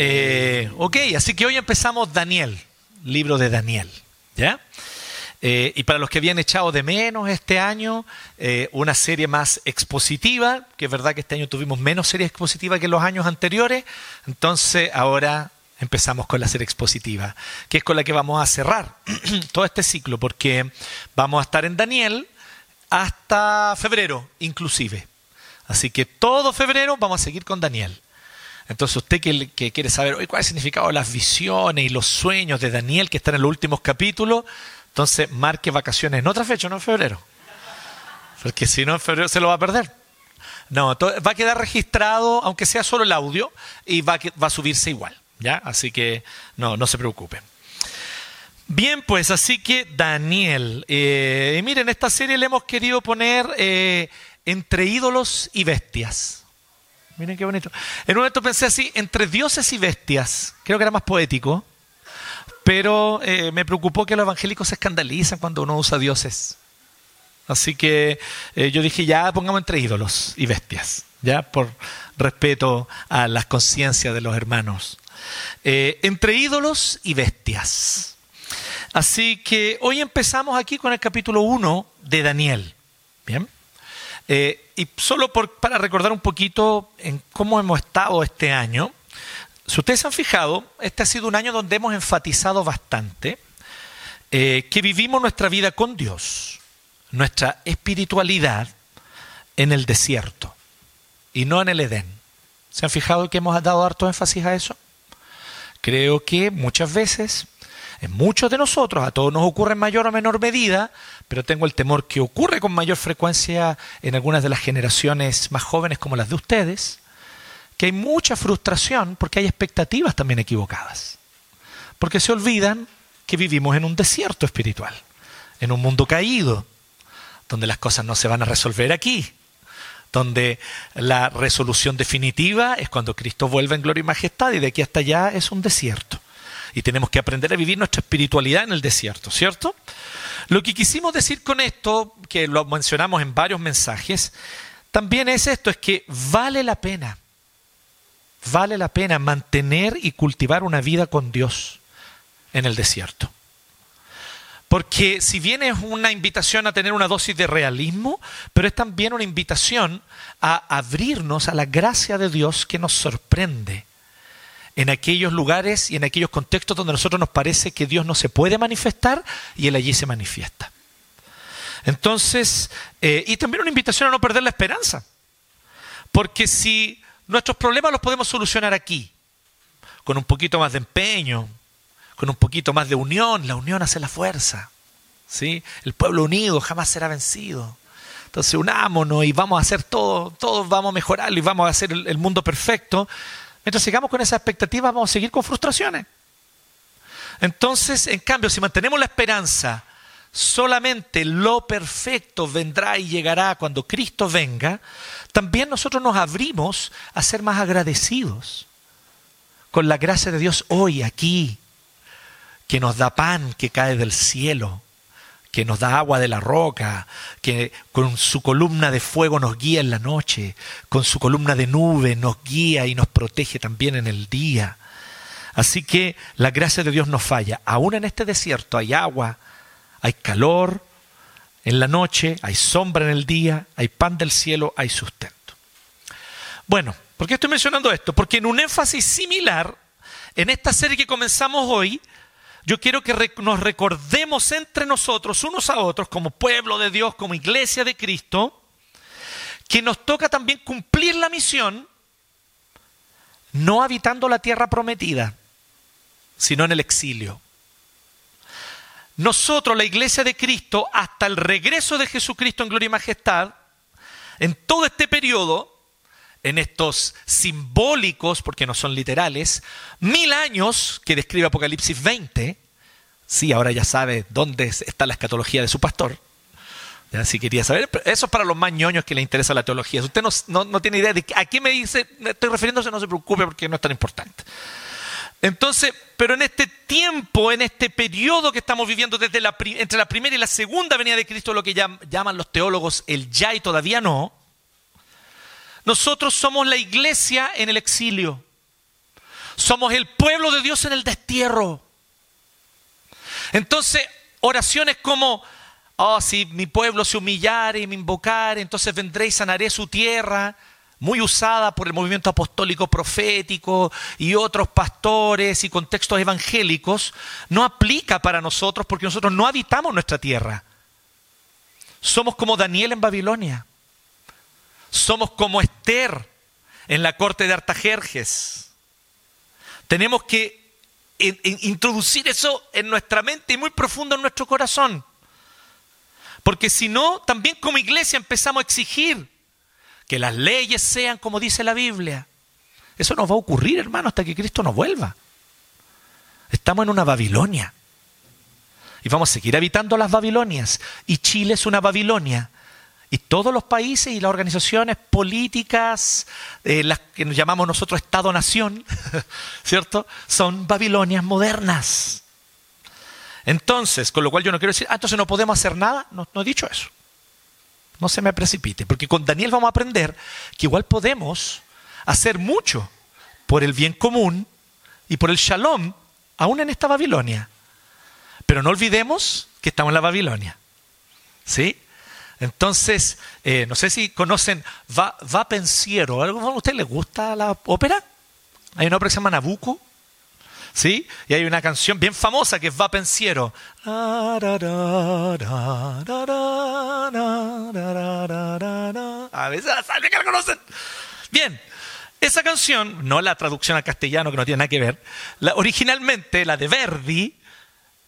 Eh, ok, así que hoy empezamos Daniel, libro de Daniel. ¿Ya? Eh, y para los que habían echado de menos este año, eh, una serie más expositiva, que es verdad que este año tuvimos menos serie expositiva que los años anteriores, entonces ahora empezamos con la serie expositiva, que es con la que vamos a cerrar todo este ciclo, porque vamos a estar en Daniel hasta febrero inclusive. Así que todo febrero vamos a seguir con Daniel. Entonces usted que, quiere saber cuál es el significado de las visiones y los sueños de Daniel que están en los últimos capítulos, entonces marque vacaciones en otra fecha, no en febrero. Porque si no en febrero se lo va a perder. No, va a quedar registrado, aunque sea solo el audio, y va a, subirse igual. ¿ya? Así que no, no se preocupen. Bien, pues así que Daniel, eh, miren, esta serie le hemos querido poner eh, entre ídolos y bestias. Miren qué bonito. En un momento pensé así, entre dioses y bestias. Creo que era más poético. Pero eh, me preocupó que los evangélicos se escandalizan cuando uno usa dioses. Así que eh, yo dije, ya pongamos entre ídolos y bestias. Ya, por respeto a las conciencias de los hermanos. Eh, entre ídolos y bestias. Así que hoy empezamos aquí con el capítulo 1 de Daniel. Bien. Eh, y solo para recordar un poquito en cómo hemos estado este año, si ustedes se han fijado, este ha sido un año donde hemos enfatizado bastante eh, que vivimos nuestra vida con Dios, nuestra espiritualidad en el desierto y no en el Edén. ¿Se han fijado que hemos dado harto énfasis a eso? Creo que muchas veces en muchos de nosotros, a todos nos ocurre en mayor o menor medida, pero tengo el temor que ocurre con mayor frecuencia en algunas de las generaciones más jóvenes como las de ustedes, que hay mucha frustración porque hay expectativas también equivocadas. Porque se olvidan que vivimos en un desierto espiritual, en un mundo caído, donde las cosas no se van a resolver aquí, donde la resolución definitiva es cuando Cristo vuelve en gloria y majestad y de aquí hasta allá es un desierto y tenemos que aprender a vivir nuestra espiritualidad en el desierto, ¿cierto? Lo que quisimos decir con esto, que lo mencionamos en varios mensajes, también es esto, es que vale la pena, vale la pena mantener y cultivar una vida con Dios en el desierto. Porque si bien es una invitación a tener una dosis de realismo, pero es también una invitación a abrirnos a la gracia de Dios que nos sorprende en aquellos lugares y en aquellos contextos donde a nosotros nos parece que Dios no se puede manifestar y Él allí se manifiesta. Entonces, eh, y también una invitación a no perder la esperanza. Porque si nuestros problemas los podemos solucionar aquí, con un poquito más de empeño, con un poquito más de unión, la unión hace la fuerza. ¿sí? El pueblo unido jamás será vencido. Entonces unámonos y vamos a hacer todo, todos vamos a mejorarlo y vamos a hacer el mundo perfecto. Mientras sigamos con esa expectativa, vamos a seguir con frustraciones. Entonces, en cambio, si mantenemos la esperanza, solamente lo perfecto vendrá y llegará cuando Cristo venga, también nosotros nos abrimos a ser más agradecidos con la gracia de Dios hoy, aquí, que nos da pan que cae del cielo, que nos da agua de la roca, que con su columna de fuego nos guía en la noche, con su columna de nube nos guía y nos protege también en el día. Así que la gracia de Dios no falla. Aún en este desierto hay agua, hay calor en la noche, hay sombra en el día, hay pan del cielo, hay sustento. Bueno, ¿por qué estoy mencionando esto? Porque en un énfasis similar, en esta serie que comenzamos hoy, yo quiero que nos recordemos entre nosotros, unos a otros, como pueblo de Dios, como iglesia de Cristo, que nos toca también cumplir la misión, no habitando la tierra prometida, sino en el exilio. Nosotros, la iglesia de Cristo, hasta el regreso de Jesucristo en gloria y majestad, en todo este periodo, en estos simbólicos, porque no son literales, mil años que describe Apocalipsis 20, sí, ahora ya sabe dónde está la escatología de su pastor. ¿Ya? Si quería saber, eso es para los más ñoños que le interesa la teología. Si usted no, tiene idea de a qué me dice, me estoy refiriéndose, no se preocupe porque no es tan importante. Entonces, pero en este tiempo, en este periodo que estamos viviendo desde la, entre la primera y la segunda venida de Cristo, lo que llaman los teólogos el ya y todavía no, nosotros somos la iglesia en el exilio. Somos el pueblo de Dios en el destierro. Entonces, oraciones como, oh, si mi pueblo se humillare y me invocare, entonces vendré y sanaré su tierra, muy usada por el movimiento apostólico profético y otros pastores y contextos evangélicos, no aplica para nosotros porque nosotros no habitamos nuestra tierra. Somos como Daniel en Babilonia. Somos como Esther en la corte de Artajerjes. Tenemos que introducir eso en nuestra mente y muy profundo en nuestro corazón. Porque si no, también como iglesia empezamos a exigir que las leyes sean como dice la Biblia. Eso no va a ocurrir, hermano, hasta que Cristo nos vuelva. Estamos en una Babilonia. Y vamos a seguir habitando las Babilonias. Y Chile es una Babilonia. Y todos los países y las organizaciones políticas, eh, las que nos llamamos nosotros Estado-Nación, ¿cierto? Son Babilonias modernas. Entonces, con lo cual yo no quiero decir, ah, entonces no podemos hacer nada. No, no he dicho eso. No se me precipite, porque con Daniel vamos a aprender que igual podemos hacer mucho por el bien común y por el shalom, aún en esta Babilonia. Pero no olvidemos que estamos en la Babilonia. ¿Sí? Entonces, eh, no sé si conocen Va, Va Pensiero. ¿A usted le gusta la ópera? Hay una ópera que se llama Nabucco. ¿Sí? Y hay una canción bien famosa que es Va Pensiero. A veces saben que la conocen. Bien, esa canción, no la traducción al castellano que no tiene nada que ver, la, originalmente la de Verdi,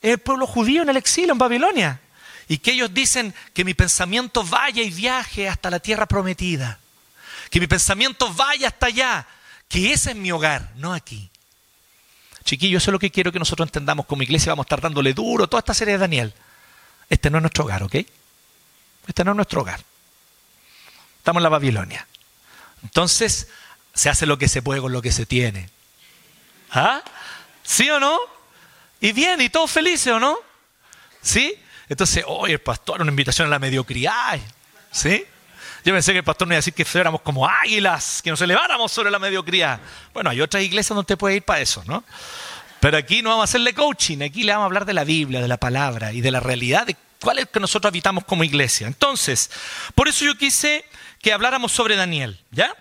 el pueblo judío en el exilio en Babilonia. Y que ellos dicen que mi pensamiento vaya y viaje hasta la tierra prometida. Que mi pensamiento vaya hasta allá. Que ese es mi hogar, no aquí. Chiquillos, eso es lo que quiero que nosotros entendamos como iglesia. Vamos a estar dándole duro toda esta serie de Daniel. Este no es nuestro hogar, ¿ok? Este no es nuestro hogar. Estamos en la Babilonia. Entonces, se hace lo que se puede con lo que se tiene. ¿Ah? ¿Sí o no? Y bien, y todos felices, ¿o no? ¿Sí? Entonces, oye, el pastor, una invitación a la mediocridad. ¿Sí? Yo pensé que el pastor nos iba a decir que fuéramos como águilas, que nos eleváramos sobre la mediocridad. Bueno, hay otras iglesias donde usted puede ir para eso, ¿no? Pero aquí no vamos a hacerle coaching, aquí le vamos a hablar de la Biblia, de la palabra y de la realidad de cuál es que nosotros habitamos como iglesia. Entonces, por eso yo quise que habláramos sobre Daniel, ¿ya?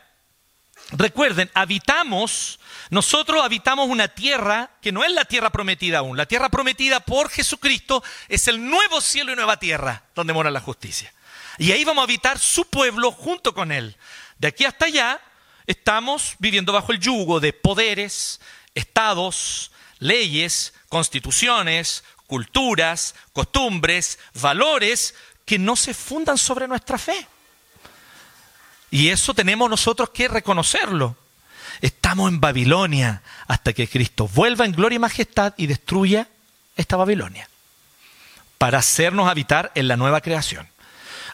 Recuerden, habitamos, nosotros habitamos una tierra que no es la tierra prometida aún. La tierra prometida por Jesucristo es el nuevo cielo y nueva tierra donde mora la justicia. Y ahí vamos a habitar su pueblo junto con él. De aquí hasta allá estamos viviendo bajo el yugo de poderes, estados, leyes, constituciones, culturas, costumbres, valores que no se fundan sobre nuestra fe. Y eso tenemos nosotros que reconocerlo. Estamos en Babilonia hasta que Cristo vuelva en gloria y majestad y destruya esta Babilonia para hacernos habitar en la nueva creación.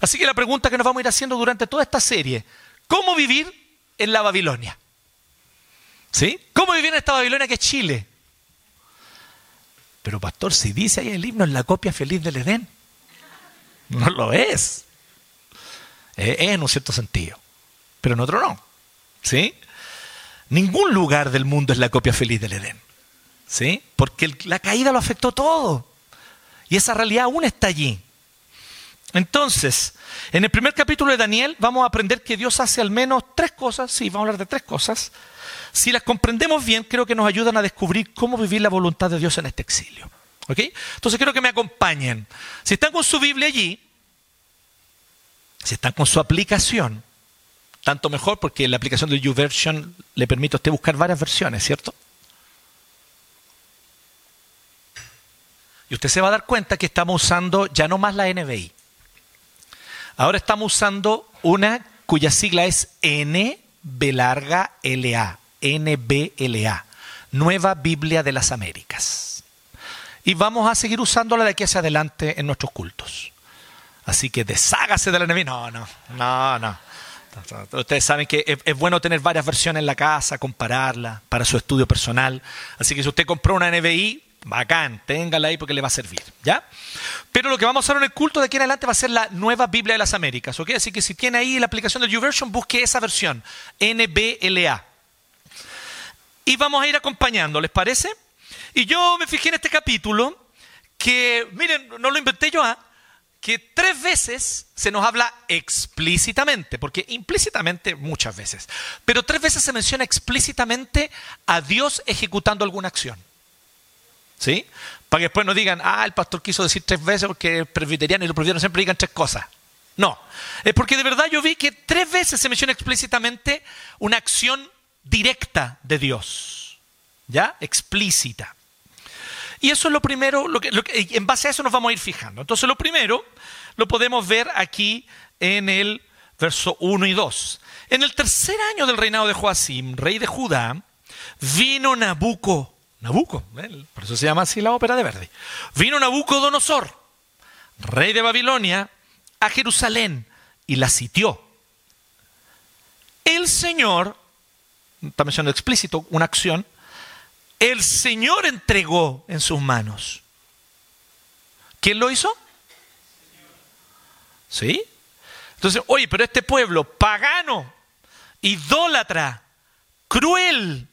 Así que la pregunta que nos vamos a ir haciendo durante toda esta serie, ¿cómo vivir en la Babilonia? ¿Sí? ¿Cómo vivir en esta Babilonia que es Chile? Pero pastor, si dice ahí el himno en la copia feliz del Edén, no lo es. Es en un cierto sentido pero en otro no. ¿Sí? Ningún lugar del mundo es la copia feliz del Edén. ¿Sí? Porque la caída lo afectó todo. Y esa realidad aún está allí. Entonces, en el primer capítulo de Daniel vamos a aprender que Dios hace al menos tres cosas, sí, vamos a hablar de tres cosas. Si las comprendemos bien, creo que nos ayudan a descubrir cómo vivir la voluntad de Dios en este exilio. ¿Ok? Entonces quiero que me acompañen. Si están con su Biblia allí, si están con su aplicación, tanto mejor porque la aplicación de YouVersion le permite a usted buscar varias versiones, ¿cierto? Y usted se va a dar cuenta que estamos usando ya no más la NBI. Ahora estamos usando una cuya sigla es NB larga LA, NBLA, Nueva Biblia de las Américas. Y vamos a seguir usándola de aquí hacia adelante en nuestros cultos. Así que deshágase de la NBI. No, no, no, no. Ustedes saben que es, bueno tener varias versiones en la casa, compararla para su estudio personal. Así que si usted compró una NBI, bacán, téngala ahí porque le va a servir, ¿ya? Pero lo que vamos a hacer en el culto de aquí en adelante va a ser la nueva Biblia de las Américas, ¿ok? Así que si tiene ahí la aplicación de YouVersion, busque esa versión, NBLA. y vamos a ir acompañando, ¿les parece? Y yo me fijé en este capítulo que, miren, no lo inventé yo, ¿ah? Que tres veces se nos habla explícitamente, porque implícitamente muchas veces, pero tres veces se menciona explícitamente a Dios ejecutando alguna acción. ¿Sí? Para que después no digan, ah, el pastor quiso decir tres veces porque es presbiteriano y los presbiterianos siempre digan tres cosas. No, es porque de verdad yo vi que tres veces se menciona explícitamente una acción directa de Dios, ¿ya? Explícita. Y eso es lo primero, lo que, en base a eso nos vamos a ir fijando. Entonces lo primero lo podemos ver aquí en el verso 1 y 2. En el tercer año del reinado de Joacim, rey de Judá, vino Nabucco, ¿eh? por eso se llama así la ópera de Verdi, vino Nabucodonosor, rey de Babilonia, a Jerusalén y la sitió. El Señor, está mencionando explícito una acción, el Señor entregó en sus manos. ¿Quién lo hizo? ¿Sí? Entonces, oye, pero este pueblo pagano, idólatra, cruel,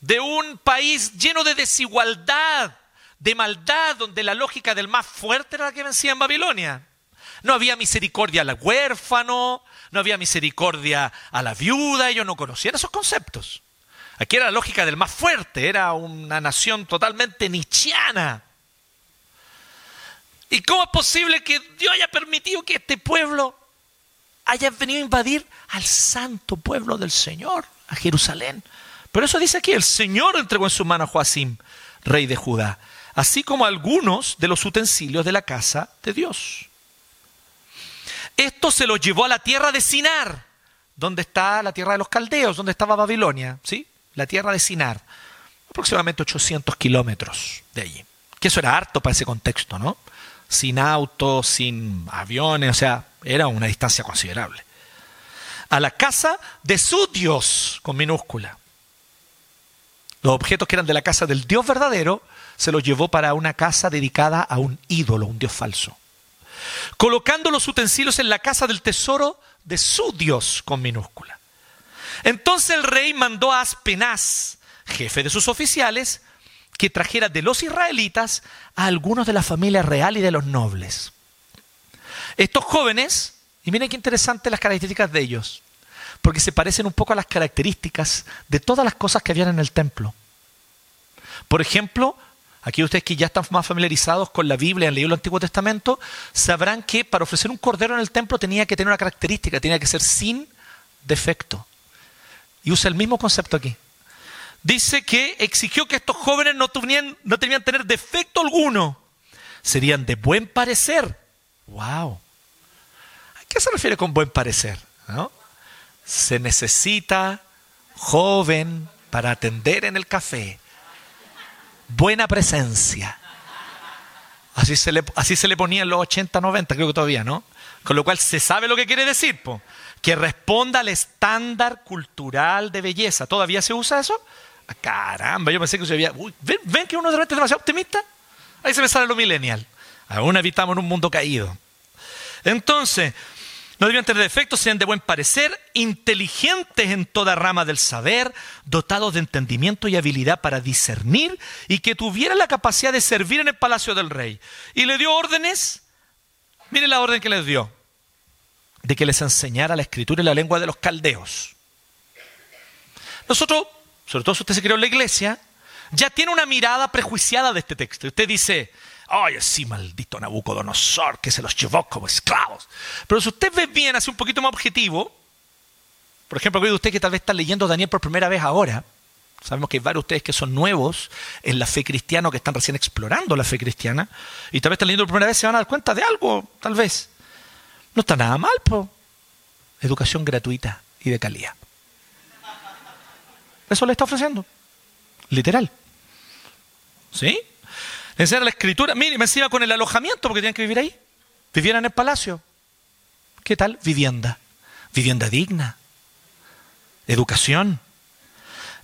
de un país lleno de desigualdad, de maldad, donde la lógica del más fuerte era la que vencía en Babilonia. No había misericordia al huérfano, no había misericordia a la viuda, ellos no conocían esos conceptos. Aquí era la lógica del más fuerte, era una nación totalmente nichiana. ¿Y cómo es posible que Dios haya permitido que este pueblo haya venido a invadir al santo pueblo del Señor, a Jerusalén? Pero eso dice aquí, el Señor entregó en su mano a Joacim, rey de Judá, así como algunos de los utensilios de la casa de Dios. Esto se los llevó a la tierra de Sinar, donde está la tierra de los caldeos, donde estaba Babilonia, ¿sí? la tierra de Sinar, aproximadamente 800 kilómetros de allí. Que eso era harto para ese contexto, ¿no? Sin autos, sin aviones, o sea, era una distancia considerable. A la casa de su Dios, con minúscula. Los objetos que eran de la casa del Dios verdadero se los llevó para una casa dedicada a un ídolo, un Dios falso. Colocando los utensilios en la casa del tesoro de su Dios, con minúscula. Entonces el rey mandó a Aspenaz, jefe de sus oficiales, que trajera de los israelitas a algunos de la familia real y de los nobles. Estos jóvenes, y miren qué interesantes las características de ellos, porque se parecen un poco a las características de todas las cosas que habían en el templo. Por ejemplo, aquí ustedes que ya están más familiarizados con la Biblia, han leído el Antiguo Testamento, sabrán que para ofrecer un cordero en el templo tenía que tener una característica, tenía que ser sin defecto. Y usa el mismo concepto aquí. Dice que exigió que estos jóvenes no, tuvieran, no tenían tener defecto alguno. Serían de buen parecer. ¡Wow! ¿A qué se refiere con buen parecer? Se necesita joven para atender en el café. Buena presencia. Así se le, así se le ponía en los 80, 90, creo que todavía, ¿no? Con lo cual se sabe lo que quiere decir. Po que responda al estándar cultural de belleza. ¿Todavía se usa eso? Ah, caramba, yo pensé que se había... ¿ven, que uno de repente es demasiado optimista? Ahí se me sale lo millennial. Aún habitamos en un mundo caído. Entonces, no debían tener defectos, sean de buen parecer, inteligentes en toda rama del saber, dotados de entendimiento y habilidad para discernir y que tuvieran la capacidad de servir en el palacio del rey. Y le dio órdenes. Mire la orden que les dio de que les enseñara la escritura y la lengua de los caldeos. Nosotros, sobre todo si usted se crió en la iglesia, ya tiene una mirada prejuiciada de este texto. Usted dice, ay, sí, maldito Nabucodonosor, que se los llevó como esclavos. Pero si usted ve bien, hace un poquito más objetivo, por ejemplo, de usted que tal vez está leyendo Daniel por primera vez ahora, sabemos que hay varios de ustedes que son nuevos en la fe cristiana o que están recién explorando la fe cristiana, y tal vez están leyendo por primera vez se van a dar cuenta de algo, tal vez. No está nada mal, po. Educación gratuita y de calidad. Eso le está ofreciendo. Literal. ¿Sí? Le la escritura. Mire, me encima con el alojamiento porque tienen que vivir ahí. Vivieran en el palacio. ¿Qué tal? Vivienda. Vivienda digna. Educación.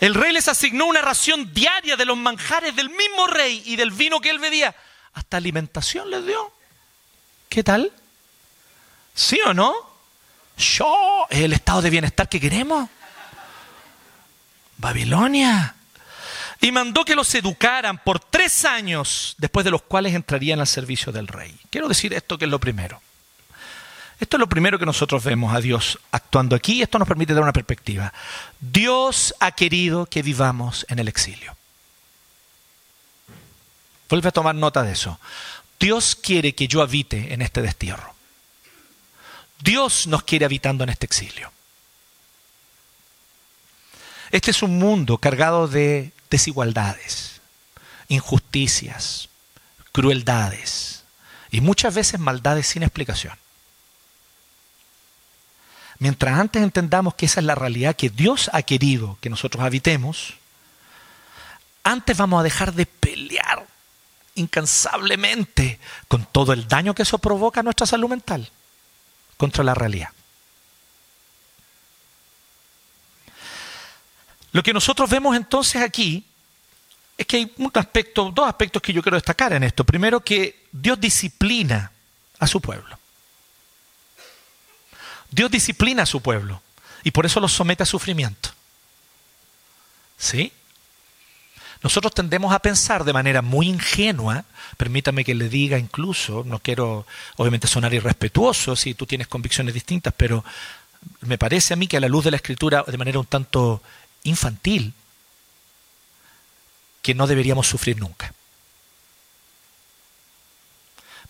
El rey les asignó una ración diaria de los manjares del mismo rey y del vino que él bebía. Hasta alimentación les dio. ¿Qué tal? ¿Sí o no? Yo, es el estado de bienestar que queremos. Babilonia. Y mandó que los educaran por tres años, después de los cuales entrarían al servicio del rey. Quiero decir esto que es lo primero. Esto es lo primero que nosotros vemos a Dios actuando aquí. Esto nos permite dar una perspectiva. Dios ha querido que vivamos en el exilio. Vuelve a tomar nota de eso. Dios quiere que yo habite en este destierro. Dios nos quiere habitando en este exilio. Este es un mundo cargado de desigualdades, injusticias, crueldades y muchas veces maldades sin explicación. Mientras antes entendamos que esa es la realidad que Dios ha querido que nosotros habitemos, antes vamos a dejar de pelear incansablemente con todo el daño que eso provoca a nuestra salud mental contra la realidad. Lo que nosotros vemos entonces aquí es que hay dos aspectos que yo quiero destacar en esto. Primero, que Dios disciplina a su pueblo. Dios disciplina a su pueblo y por eso los somete a sufrimiento. ¿Sí? Nosotros tendemos a pensar de manera muy ingenua, permítame que le diga incluso, no quiero obviamente sonar irrespetuoso si tú tienes convicciones distintas, pero me parece a mí que a la luz de la escritura, de manera un tanto infantil que no deberíamos sufrir nunca.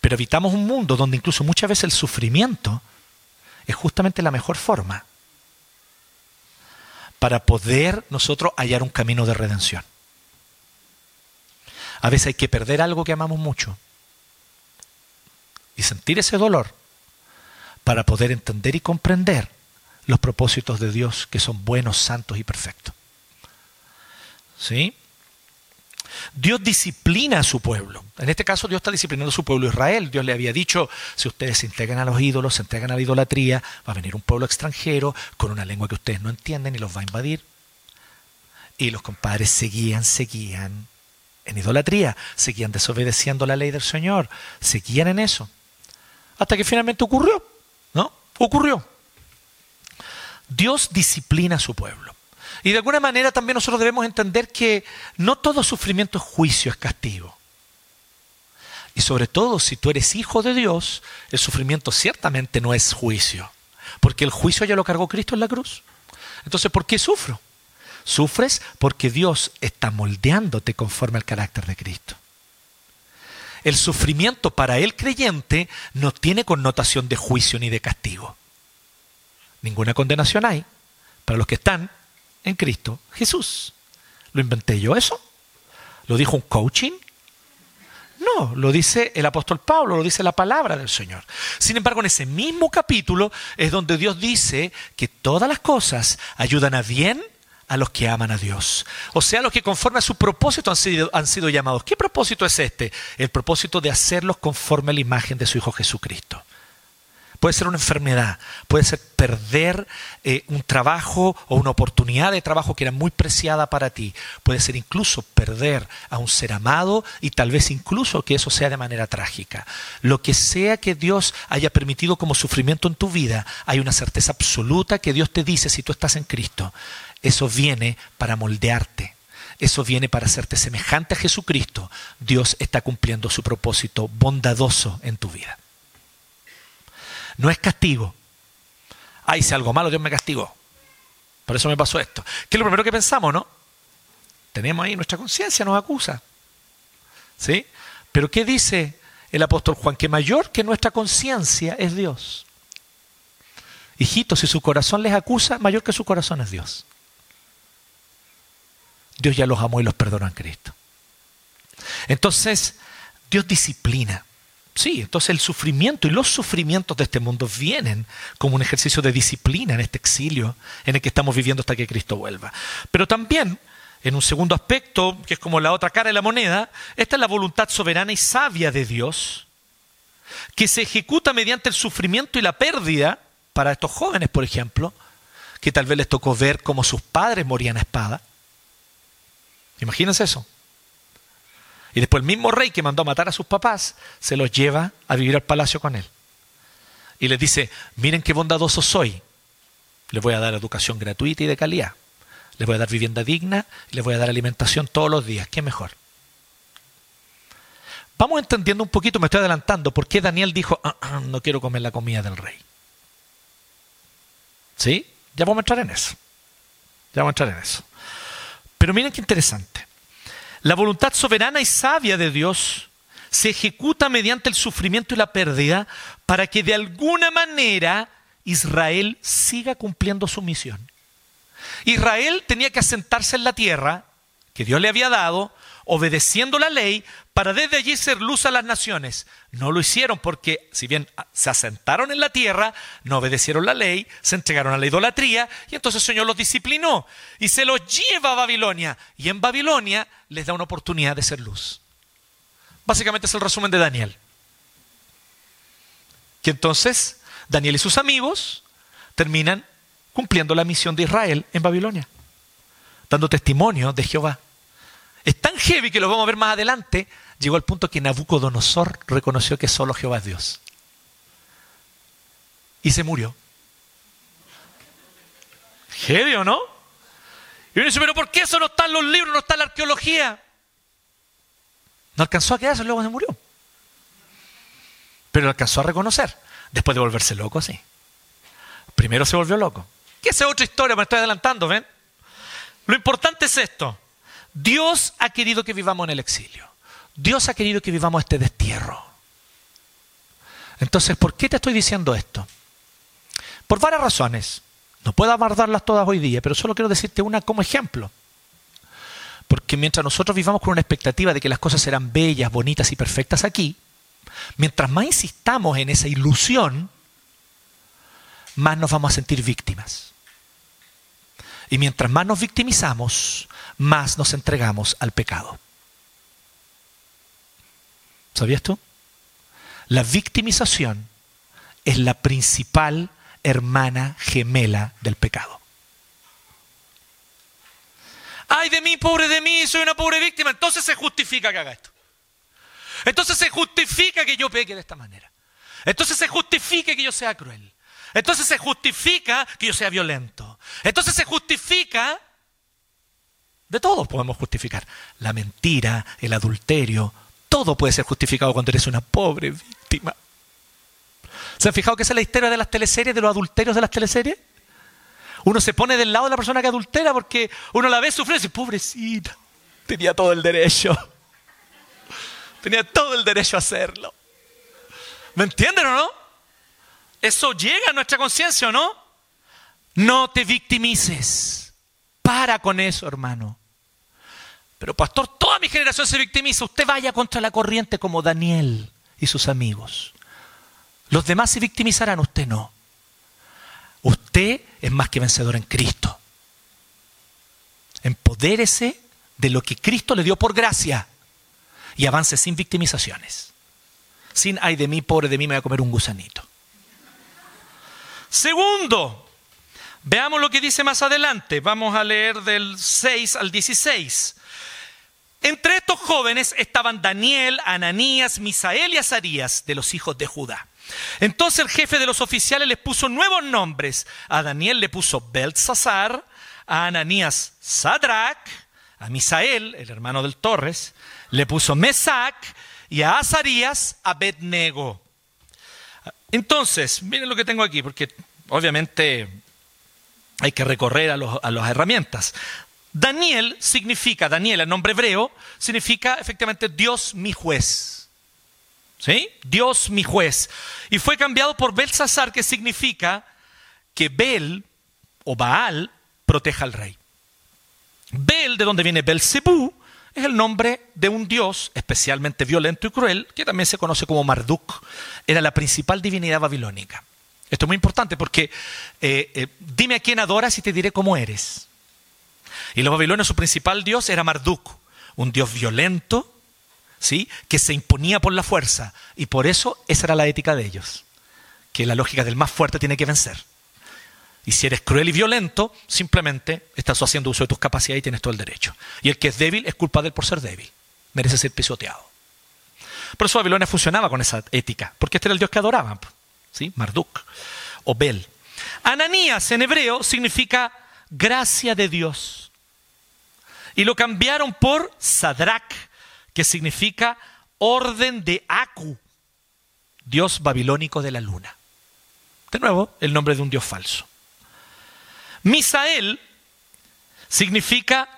Pero habitamos un mundo donde incluso muchas veces el sufrimiento es justamente la mejor forma para poder nosotros hallar un camino de redención. A veces hay que perder algo que amamos mucho y sentir ese dolor para poder entender y comprender los propósitos de Dios que son buenos, santos y perfectos. ¿Sí? Dios disciplina a su pueblo. En este caso Dios está disciplinando a su pueblo Israel. Dios le había dicho, si ustedes se entregan a los ídolos, se entregan a la idolatría, va a venir un pueblo extranjero con una lengua que ustedes no entienden y los va a invadir. Y los compadres seguían, seguían en idolatría, seguían desobedeciendo la ley del Señor, seguían en eso. Hasta que finalmente ocurrió, ¿no? Ocurrió. Dios disciplina a su pueblo. Y de alguna manera también nosotros debemos entender que no todo sufrimiento es juicio, es castigo. Y sobre todo si tú eres hijo de Dios, el sufrimiento ciertamente no es juicio, porque el juicio ya lo cargó Cristo en la cruz. Entonces, ¿por qué sufro? Sufres porque Dios está moldeándote conforme al carácter de Cristo. El sufrimiento para el creyente no tiene connotación de juicio ni de castigo. Ninguna condenación hay para los que están en Cristo Jesús. ¿Lo inventé yo eso? ¿Lo dijo un coaching? No, lo dice el apóstol Pablo, lo dice la palabra del Señor. Sin embargo, en ese mismo capítulo es donde Dios dice que todas las cosas ayudan a bien a los que aman a Dios. O sea, los que conforme a su propósito han sido, han sido llamados. ¿Qué propósito es este? El propósito de hacerlos conforme a la imagen de su Hijo Jesucristo. Puede ser una enfermedad, puede ser perder eh, un trabajo o una oportunidad de trabajo que era muy preciada para ti. Puede ser incluso perder a un ser amado y tal vez incluso que eso sea de manera trágica. Lo que sea que Dios haya permitido como sufrimiento en tu vida, hay una certeza absoluta que Dios te dice si tú estás en Cristo. Eso viene para moldearte. Eso viene para hacerte semejante a Jesucristo. Dios está cumpliendo su propósito bondadoso en tu vida. No es castigo. Ah, hice algo malo, Dios me castigó. Por eso me pasó esto. ¿Qué es lo primero que pensamos, no? Tenemos ahí nuestra conciencia, nos acusa. ¿Sí? Pero ¿qué dice el apóstol Juan? Que mayor que nuestra conciencia es Dios. Hijitos, si su corazón les acusa, mayor que su corazón es Dios. Dios ya los amó y los perdonó en Cristo. Entonces, Dios disciplina. Sí, entonces el sufrimiento y los sufrimientos de este mundo vienen como un ejercicio de disciplina en este exilio en el que estamos viviendo hasta que Cristo vuelva. Pero también, en un segundo aspecto, que es como la otra cara de la moneda, esta es la voluntad soberana y sabia de Dios, que se ejecuta mediante el sufrimiento y la pérdida para estos jóvenes, por ejemplo, que tal vez les tocó ver cómo sus padres morían a espada. Imagínense eso. Y después el mismo rey que mandó a matar a sus papás se los lleva a vivir al palacio con él. Y les dice, miren qué bondadoso soy. Les voy a dar educación gratuita y de calidad. les voy a dar vivienda digna y les voy a dar alimentación todos los días. ¿Qué mejor? Vamos entendiendo un poquito, me estoy adelantando, por qué Daniel dijo, ah, ah, no quiero comer la comida del rey. ¿Sí? Ya vamos a entrar en eso. Ya vamos a entrar en eso. Pero miren qué interesante. La voluntad soberana y sabia de Dios se ejecuta mediante el sufrimiento y la pérdida para que de alguna manera Israel siga cumpliendo su misión. Israel tenía que asentarse en la tierra que Dios le había dado, obedeciendo la ley, para desde allí ser luz a las naciones. No lo hicieron porque, si bien se asentaron en la tierra, no obedecieron la ley, se entregaron a la idolatría, y entonces el Señor los disciplinó y se los lleva a Babilonia. Y en Babilonia les da una oportunidad de ser luz. Básicamente es el resumen de Daniel. Que entonces Daniel y sus amigos terminan cumpliendo la misión de Israel en Babilonia, dando testimonio de Jehová. Es tan heavy que lo vamos a ver más adelante, llegó al punto que Nabucodonosor reconoció que solo Jehová es Dios. Y se murió. Heavy, ¿o no? Y uno dice, pero ¿por qué eso no está en los libros, no está en la arqueología? No alcanzó a quedarse, luego se murió. Pero alcanzó a reconocer, después de volverse loco así. Primero se volvió loco. Que esa es otra historia, me estoy adelantando, ¿ven? Lo importante es esto. Dios ha querido que vivamos en el exilio. Dios ha querido que vivamos este destierro. Entonces, ¿por qué te estoy diciendo esto? Por varias razones. No puedo abordarlas todas hoy día, pero solo quiero decirte una como ejemplo. Porque mientras nosotros vivamos con una expectativa de que las cosas serán bellas, bonitas y perfectas aquí, mientras más insistamos en esa ilusión, más nos vamos a sentir víctimas. Y mientras más nos victimizamos, más nos entregamos al pecado. ¿Sabías tú? La victimización es la principal hermana gemela del pecado. Ay de mí, pobre de mí, soy una pobre víctima. Entonces se justifica que haga esto. Entonces se justifica que yo peque de esta manera. Entonces se justifica que yo sea cruel. Entonces se justifica que yo sea violento. Entonces se justifica, de todos podemos justificar, la mentira, el adulterio, todo puede ser justificado cuando eres una pobre víctima. ¿Se han fijado que esa es la historia de las teleseries, de los adulterios de las teleseries? Uno se pone del lado de la persona que adultera porque uno la ve sufrir y dice, pobrecita, tenía todo el derecho. Tenía todo el derecho a hacerlo. ¿Me entienden o no? Eso llega a nuestra conciencia, ¿o no? No te victimices. Para con eso, hermano. Pero pastor, toda mi generación se victimiza. Usted vaya contra la corriente como Daniel y sus amigos. Los demás se victimizarán, usted no. Usted es más que vencedor en Cristo. Empodérese de lo que Cristo le dio por gracia y avance sin victimizaciones. Sin ay de mí, pobre de mí, me voy a comer un gusanito. Segundo, veamos lo que dice más adelante. Vamos a leer del 6 al 16. Entre estos jóvenes estaban Daniel, Ananías, Misael y Azarías, de los hijos de Judá. Entonces el jefe de los oficiales les puso nuevos nombres. A Daniel le puso Belsasar, a Ananías Sadrach, a Misael, el hermano del Torres, le puso Mesac y a Azarías Abednego. Entonces, miren lo que tengo aquí, porque obviamente hay que recorrer a, las herramientas. Daniel significa, Daniel, el nombre hebreo, significa efectivamente Dios mi juez. ¿Sí? Dios mi juez. Y fue cambiado por Belsasar, que significa que Bel o Baal proteja al rey. Bel, de donde viene Belzebú, es el nombre de un dios especialmente violento y cruel, que también se conoce como Marduk. Era la principal divinidad babilónica. Esto es muy importante porque eh, eh, dime a quién adoras y te diré cómo eres. Y los babilonios, su principal dios era Marduk, un dios violento, ¿sí? que se imponía por la fuerza. Y por eso esa era la ética de ellos, que la lógica del más fuerte tiene que vencer. Y si eres cruel y violento, simplemente estás haciendo uso de tus capacidades y tienes todo el derecho. Y el que es débil es culpa de él por ser débil. Merece ser pisoteado. Por eso Babilonia funcionaba con esa ética, porque este era el dios que adoraban. ¿Sí? Marduk o Bel. Ananías en hebreo significa gracia de Dios. Y lo cambiaron por Sadrach, que significa orden de Aku, dios babilónico de la luna. De nuevo, el nombre de un dios falso. Misael significa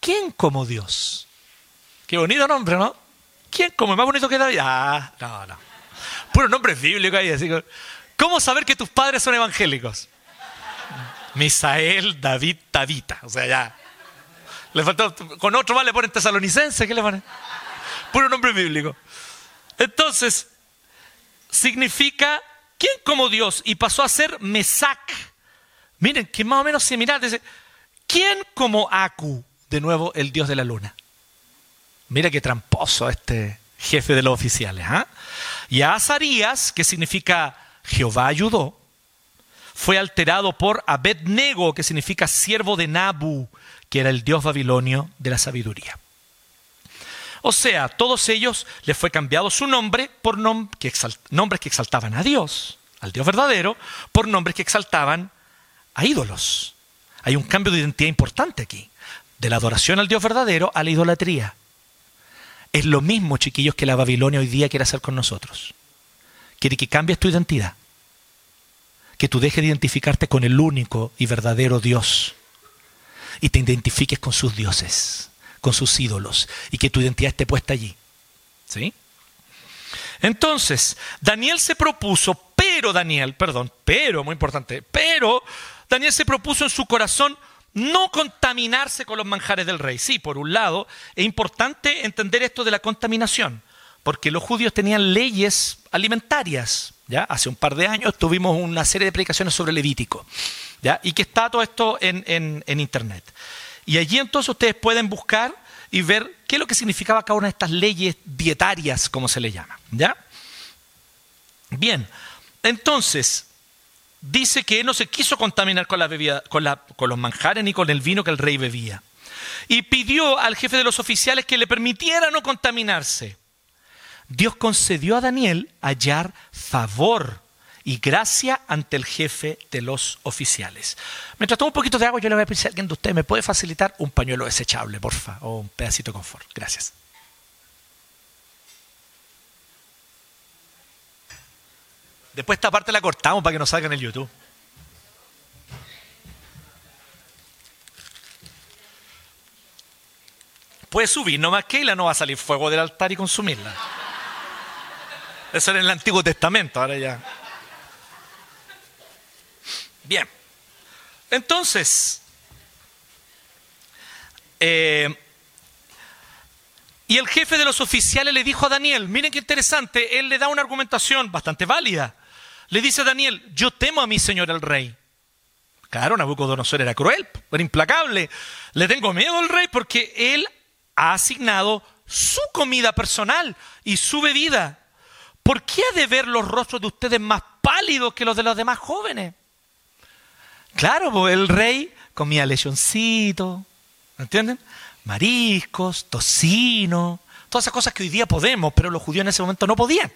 ¿quién como Dios? Qué bonito nombre, ¿no? ¿Quién como? Más bonito que David. Ah, no, no. Puro nombre bíblico ahí. Así ¿Cómo saber que tus padres son evangélicos? Misael, David, Tabita. O sea, ya. Le faltó, con otro más le ponen tesalonicense. ¿Qué le ponen? Puro nombre bíblico. Entonces, significa ¿quién como Dios? Y pasó a ser Mesac. Miren, que más o menos similar. Dice, ¿quién como Aku? De nuevo, el dios de la luna. Mira qué tramposo este jefe de los oficiales. ¿ah? Y a Azarías, que significa Jehová ayudó, fue alterado por Abednego, que significa siervo de Nabu, que era el dios babilonio de la sabiduría. O sea, todos ellos les fue cambiado su nombre por que nombres que exaltaban a Dios, al Dios verdadero, por nombres que exaltaban a ídolos. Hay un cambio de identidad importante aquí, de la adoración al Dios verdadero a la idolatría. Es lo mismo, chiquillos, que la Babilonia hoy día quiere hacer con nosotros. Quiere que cambies tu identidad, que tú dejes de identificarte con el único y verdadero Dios y te identifiques con sus dioses con sus ídolos y que tu identidad esté puesta allí. ¿Sí? Entonces, Daniel se propuso, pero Daniel, perdón, pero, muy importante, pero Daniel se propuso en su corazón no contaminarse con los manjares del rey. Sí, por un lado, es importante entender esto de la contaminación, porque los judíos tenían leyes alimentarias. ¿ya? Hace un par de años tuvimos una serie de predicaciones sobre Levítico, ¿ya? y que está todo esto en, en Internet. Y allí entonces ustedes pueden buscar y ver qué es lo que significaba cada una de estas leyes dietarias, como se le llama. ¿Ya? Bien, entonces, dice que él no se quiso contaminar con, la bebida, con, los manjares ni con el vino que el rey bebía. Y pidió al jefe de los oficiales que le permitiera no contaminarse. Dios concedió a Daniel hallar favor y gracia ante el jefe de los oficiales. Mientras tomo un poquito de agua, yo le voy a pedir a alguien de ustedes me puede facilitar un pañuelo desechable, porfa, o un pedacito de confort. Gracias. Después esta parte la cortamos para que no salga en el YouTube. Puede subir nomás que la no va a salir fuego del altar y consumirla. Eso era en el Antiguo Testamento, ahora ya. Bien. Entonces, eh, y el jefe de los oficiales le dijo a Daniel, miren qué interesante, él le da una argumentación bastante válida. Le dice a Daniel, yo temo a mi señor el rey. Claro, Nabucodonosor era cruel, era implacable. Le tengo miedo al rey porque él ha asignado su comida personal y su bebida. ¿Por qué ha de ver los rostros de ustedes más pálidos que los de los demás jóvenes? Claro, pues el rey comía lechoncito, ¿entienden? Mariscos, tocino, todas esas cosas que hoy día podemos, pero los judíos en ese momento no podían.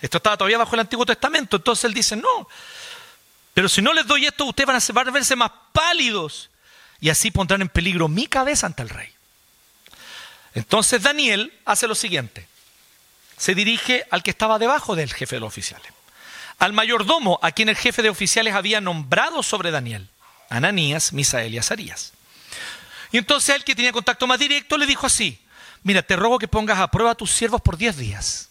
Esto estaba todavía bajo el Antiguo Testamento, entonces él dice, no, pero si no les doy esto, ustedes van a verse más pálidos y así pondrán en peligro mi cabeza ante el rey. Entonces Daniel hace lo siguiente, se dirige al que estaba debajo del jefe de los oficiales al mayordomo a quien el jefe de oficiales había nombrado sobre Daniel, Ananías, Misael y Azarías. Y entonces él que tenía contacto más directo le dijo así, mira, te rogo que pongas a prueba a tus siervos por diez días.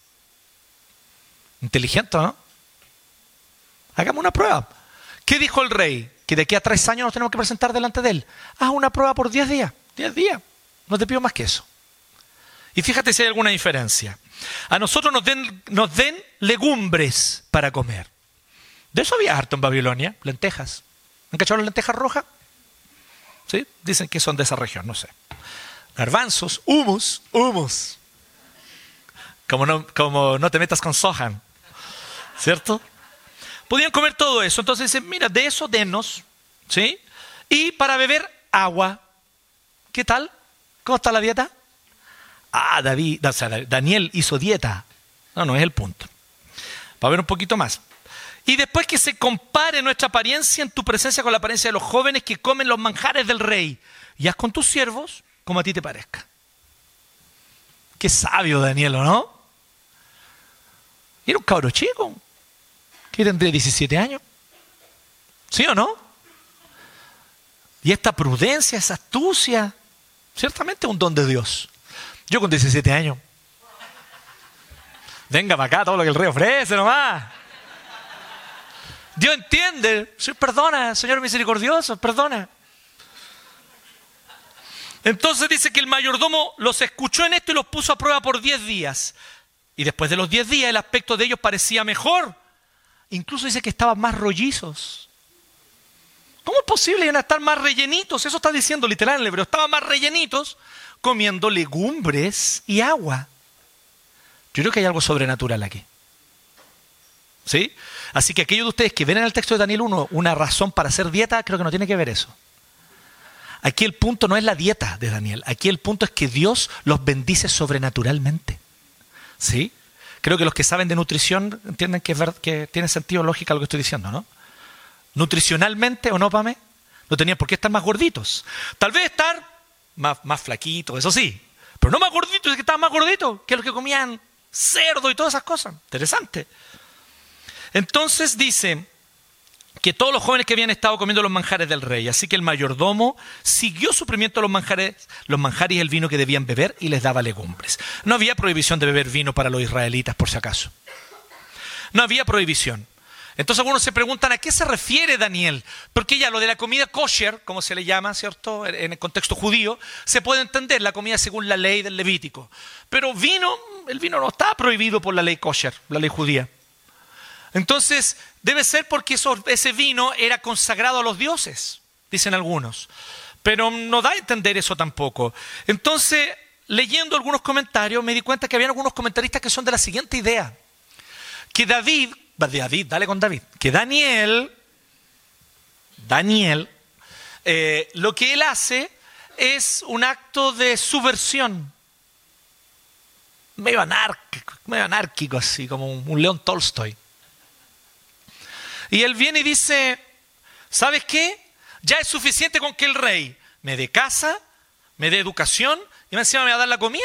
Inteligente, ¿no? Hagamos una prueba. ¿Qué dijo el rey? Que de aquí a tres años nos tenemos que presentar delante de él. Haz una prueba por diez días. Diez días. No te pido más que eso. Y fíjate si hay alguna diferencia. A nosotros nos den, nos den legumbres para comer. De eso había harto en Babilonia, lentejas. ¿Han cachado las lentejas rojas? ¿Sí? Dicen que son de esa región, no sé. Garbanzos, humus, humus. Como no, como no te metas con soja, ¿cierto? Podían comer todo eso. Entonces dicen, mira, de eso denos, ¿sí? Y para beber agua. ¿Qué tal? ¿Cómo está la dieta? ah, David, Daniel hizo dieta. No, no es el punto. Para ver un poquito más. Y después que se compare nuestra apariencia en tu presencia con la apariencia de los jóvenes que comen los manjares del rey. Y haz con tus siervos como a ti te parezca. Qué sabio Daniel, ¿no? Era un cabro chico. Que tendría 17 años. ¿Sí o no? Y esta prudencia, esa astucia, ciertamente es un don de Dios. Yo con 17 años. Venga para acá todo lo que el rey ofrece nomás. Dios entiende. Perdona, Señor misericordioso, perdona. Entonces dice que el mayordomo los escuchó en esto y los puso a prueba por 10 días. Y después de los 10 días el aspecto de ellos parecía mejor. Incluso dice que estaban más rollizos. ¿Cómo es posible a estar más rellenitos? Eso está diciendo literal en el hebreo. Estaban más rellenitos comiendo legumbres y agua. Yo creo que hay algo sobrenatural aquí. ¿Sí? Así que aquellos de ustedes que ven en el texto de Daniel 1 una razón para hacer dieta, creo que no tiene que ver eso. Aquí el punto no es la dieta de Daniel, aquí el punto es que Dios los bendice sobrenaturalmente. ¿Sí? Creo que los que saben de nutrición entienden que, que tiene sentido lógica lo que estoy diciendo, ¿no? Nutricionalmente, ¿o no, Pame? No tenían por qué estar más gorditos. Tal vez estar más, más flaquitos, eso sí. Pero no más gorditos, es que estaban más gorditos que los que comían cerdo y todas esas cosas. Interesante. Entonces dice que todos los jóvenes que habían estado comiendo los manjares del rey, así que el mayordomo siguió suprimiendo los manjares, los manjares y el vino que debían beber y les daba legumbres. No había prohibición de beber vino para los israelitas, por si acaso. No había prohibición. Entonces algunos se preguntan a qué se refiere Daniel, porque ya lo de la comida kosher, como se le llama, ¿cierto? En el contexto judío, se puede entender la comida según la ley del Levítico. Pero vino, el vino no está prohibido por la ley kosher, la ley judía. Entonces, debe ser porque ese vino era consagrado a los dioses, dicen algunos. Pero no da a entender eso tampoco. Entonces, leyendo algunos comentarios, me di cuenta que había algunos comentaristas que son de la siguiente idea. Que David, David, dale con David, que Daniel, Daniel, eh, lo que él hace es un acto de subversión. Medio anárquico, medio anárquico así, como un León Tolstoy. Y él viene y dice, ¿sabes qué? Ya es suficiente con que el rey me dé casa, me dé educación y encima me va a dar la comida.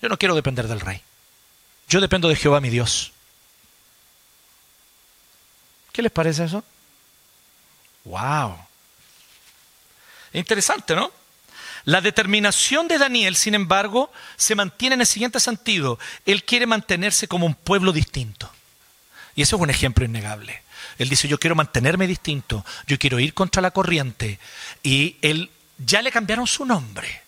Yo no quiero depender del rey. Yo dependo de Jehová mi Dios. ¿Qué les parece eso? ¡Wow! Interesante, ¿no? La determinación de Daniel, sin embargo, se mantiene en el siguiente sentido. Él quiere mantenerse como un pueblo distinto. Y eso es un ejemplo innegable. Él dice, yo quiero mantenerme distinto, yo quiero ir contra la corriente. Y él ya le cambiaron su nombre.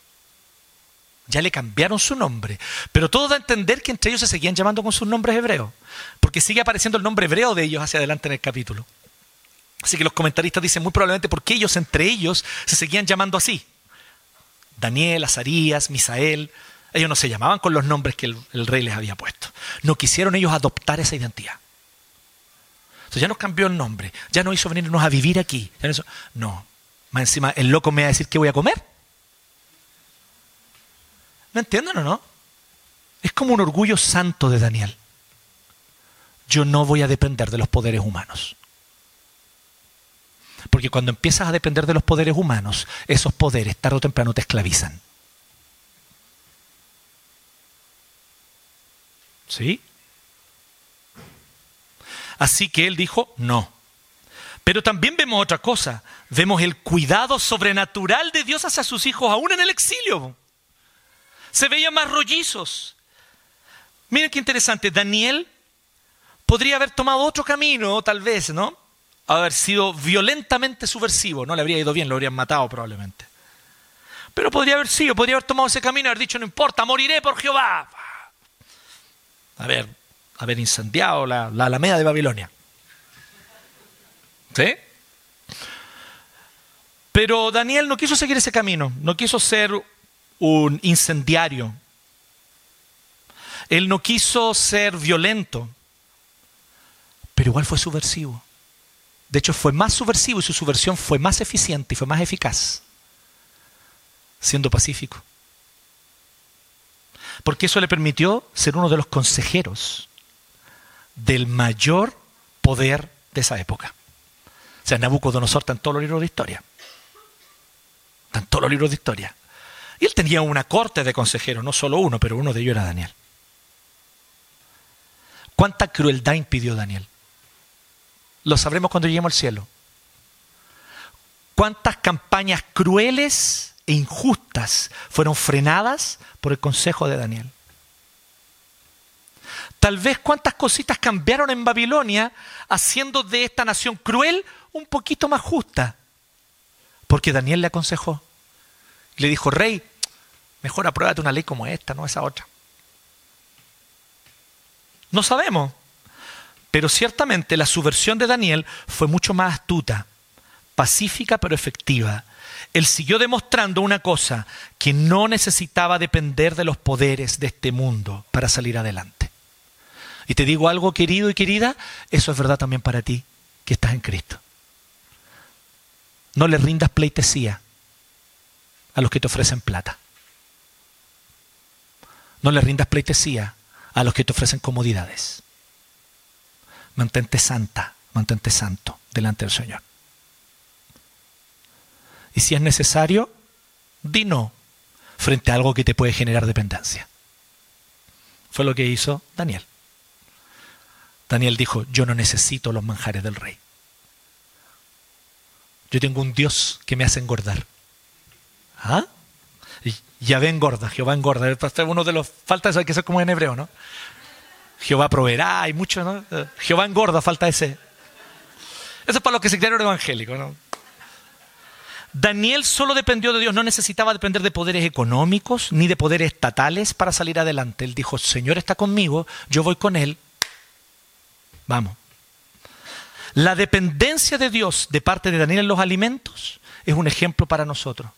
Ya le cambiaron su nombre. Pero todo da a entender que entre ellos se seguían llamando con sus nombres hebreos. Porque sigue apareciendo el nombre hebreo de ellos hacia adelante en el capítulo. Así que los comentaristas dicen muy probablemente porque ellos entre ellos se seguían llamando así. Daniel, Azarías, Misael. Ellos no se llamaban con los nombres que el, el rey les había puesto. No quisieron ellos adoptar esa identidad. Entonces ya nos cambió el nombre, ya no hizo venirnos a vivir aquí. no, más encima el loco me va a decir qué voy a comer. ¿Me entienden o no? Es como un orgullo santo de Daniel. Yo no voy a depender de los poderes humanos. Porque cuando empiezas a depender de los poderes humanos, esos poderes tarde o temprano te esclavizan. ¿Sí? Así que él dijo, no. Pero también vemos otra cosa. Vemos el cuidado sobrenatural de Dios hacia sus hijos, aún en el exilio. Se veían más rollizos. Miren qué interesante. Daniel podría haber tomado otro camino, tal vez, ¿no? Haber sido violentamente subversivo. No le habría ido bien, lo habrían matado probablemente. Pero podría haber sido, podría haber tomado ese camino haber dicho, no importa, moriré por Jehová. A ver, haber incendiado la, Alameda de Babilonia. ¿Sí? Pero Daniel no quiso seguir ese camino, no quiso ser un incendiario. Él no quiso ser violento, pero igual fue subversivo. De hecho, fue más subversivo y su subversión fue más eficiente y fue más eficaz, siendo pacífico. Porque eso le permitió ser uno de los consejeros del mayor poder de esa época. O sea, Nabucodonosor está en todos los libros de historia. Está en todos los libros de historia. Y él tenía una corte de consejeros, no solo uno, pero uno de ellos era Daniel. ¿Cuánta crueldad impidió Daniel? Lo sabremos cuando lleguemos al cielo. ¿Cuántas campañas crueles e injustas fueron frenadas por el consejo de Daniel? Tal vez cuántas cositas cambiaron en Babilonia haciendo de esta nación cruel un poquito más justa. Porque Daniel le aconsejó. Le dijo, rey, mejor apruébate una ley como esta, no esa otra. No sabemos. Pero ciertamente la subversión de Daniel fue mucho más astuta, pacífica pero efectiva. Él siguió demostrando una cosa, que no necesitaba depender de los poderes de este mundo para salir adelante. Y te digo algo, querido y querida, eso es verdad también para ti, que estás en Cristo. No le rindas pleitesía a los que te ofrecen plata. No le rindas pleitesía a los que te ofrecen comodidades. Mantente santa, mantente santo delante del Señor. Y si es necesario, di no frente a algo que te puede generar dependencia. Fue lo que hizo Daniel. Daniel dijo, yo no necesito los manjares del rey. Yo tengo un Dios que me hace engordar. ¿Ah? Yahvé engorda, Jehová engorda. Uno de los faltas hay que ser como en hebreo, ¿no? Jehová proveerá, hay mucho, ¿no? Jehová engorda, falta ese. Eso es para los que se crearon evangélicos, ¿no? Daniel solo dependió de Dios, no necesitaba depender de poderes económicos ni de poderes estatales para salir adelante. Él dijo, Señor está conmigo, yo voy con Él. Vamos. La dependencia de Dios de parte de Daniel en los alimentos es un ejemplo para nosotros.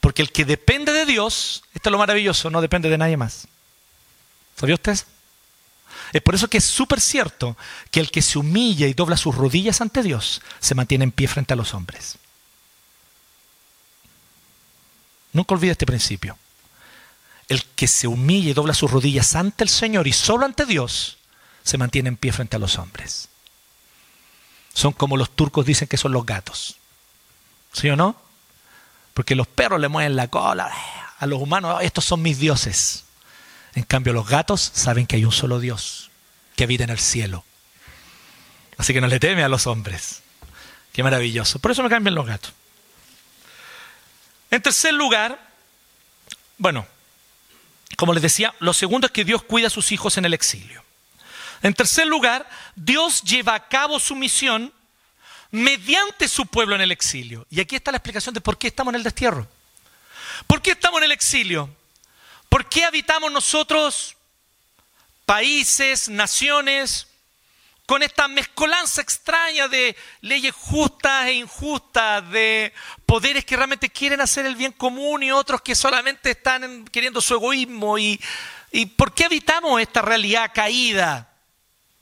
Porque el que depende de Dios, esto es lo maravilloso, no depende de nadie más. ¿Sabía usted? Es por eso que es súper cierto que el que se humilla y dobla sus rodillas ante Dios se mantiene en pie frente a los hombres. Nunca olvide este principio. El que se humilla y dobla sus rodillas ante el Señor y solo ante Dios se mantiene en pie frente a los hombres. Son como los turcos dicen que son los gatos. ¿Sí o no? Porque los perros le mueven la cola a los humanos, estos son mis dioses. En cambio, los gatos saben que hay un solo Dios que habita en el cielo. Así que no le teme a los hombres. Qué maravilloso. Por eso me cambian los gatos. En tercer lugar, bueno, como les decía, lo segundo es que Dios cuida a sus hijos en el exilio. En tercer lugar, Dios lleva a cabo su misión mediante su pueblo en el exilio. Y aquí está la explicación de por qué estamos en el destierro. ¿Por qué estamos en el exilio? ¿Por qué habitamos nosotros países, naciones, con esta mezcolanza extraña de leyes justas e injustas, de poderes que realmente quieren hacer el bien común y otros que solamente están queriendo su egoísmo? ¿Y, por qué habitamos esta realidad caída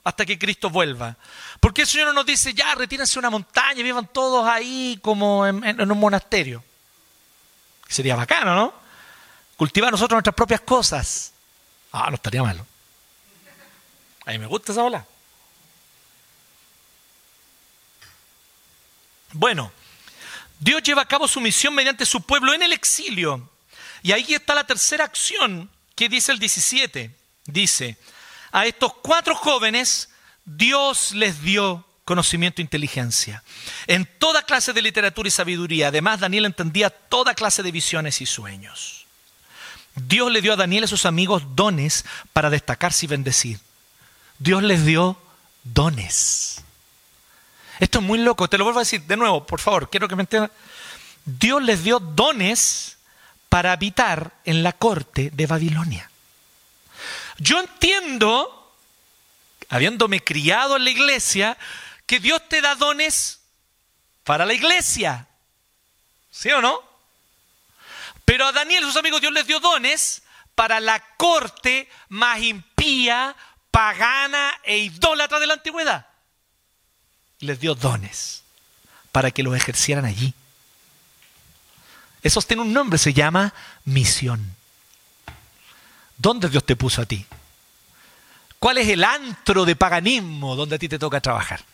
hasta que Cristo vuelva? ¿Por qué el Señor no nos dice, ya, retírense a una montaña y vivan todos ahí como en, un monasterio? Sería bacano, ¿no? Cultivar nosotros nuestras propias cosas. Ah, no estaría malo. A mí me gusta esa ola. Bueno, Dios lleva a cabo su misión mediante su pueblo en el exilio. Y ahí está la tercera acción que dice el 17. Dice, a estos cuatro jóvenes Dios les dio conocimiento e inteligencia en toda clase de literatura y sabiduría. Además, Daniel entendía toda clase de visiones y sueños. Dios le dio a Daniel y a sus amigos dones para destacarse y bendecir. Dios les dio dones. Esto es muy loco, te lo vuelvo a decir de nuevo, por favor, quiero que me entiendan. Dios les dio dones para habitar en la corte de Babilonia. Yo entiendo habiéndome criado en la iglesia, que Dios te da dones para la iglesia. ¿Sí o no? Pero a Daniel y sus amigos Dios les dio dones para la corte más impía, pagana e idólatra de la antigüedad. Les dio dones para que los ejercieran allí. Eso tiene un nombre, se llama misión. ¿Dónde Dios te puso a ti? ¿Cuál es el antro de paganismo donde a ti te toca trabajar?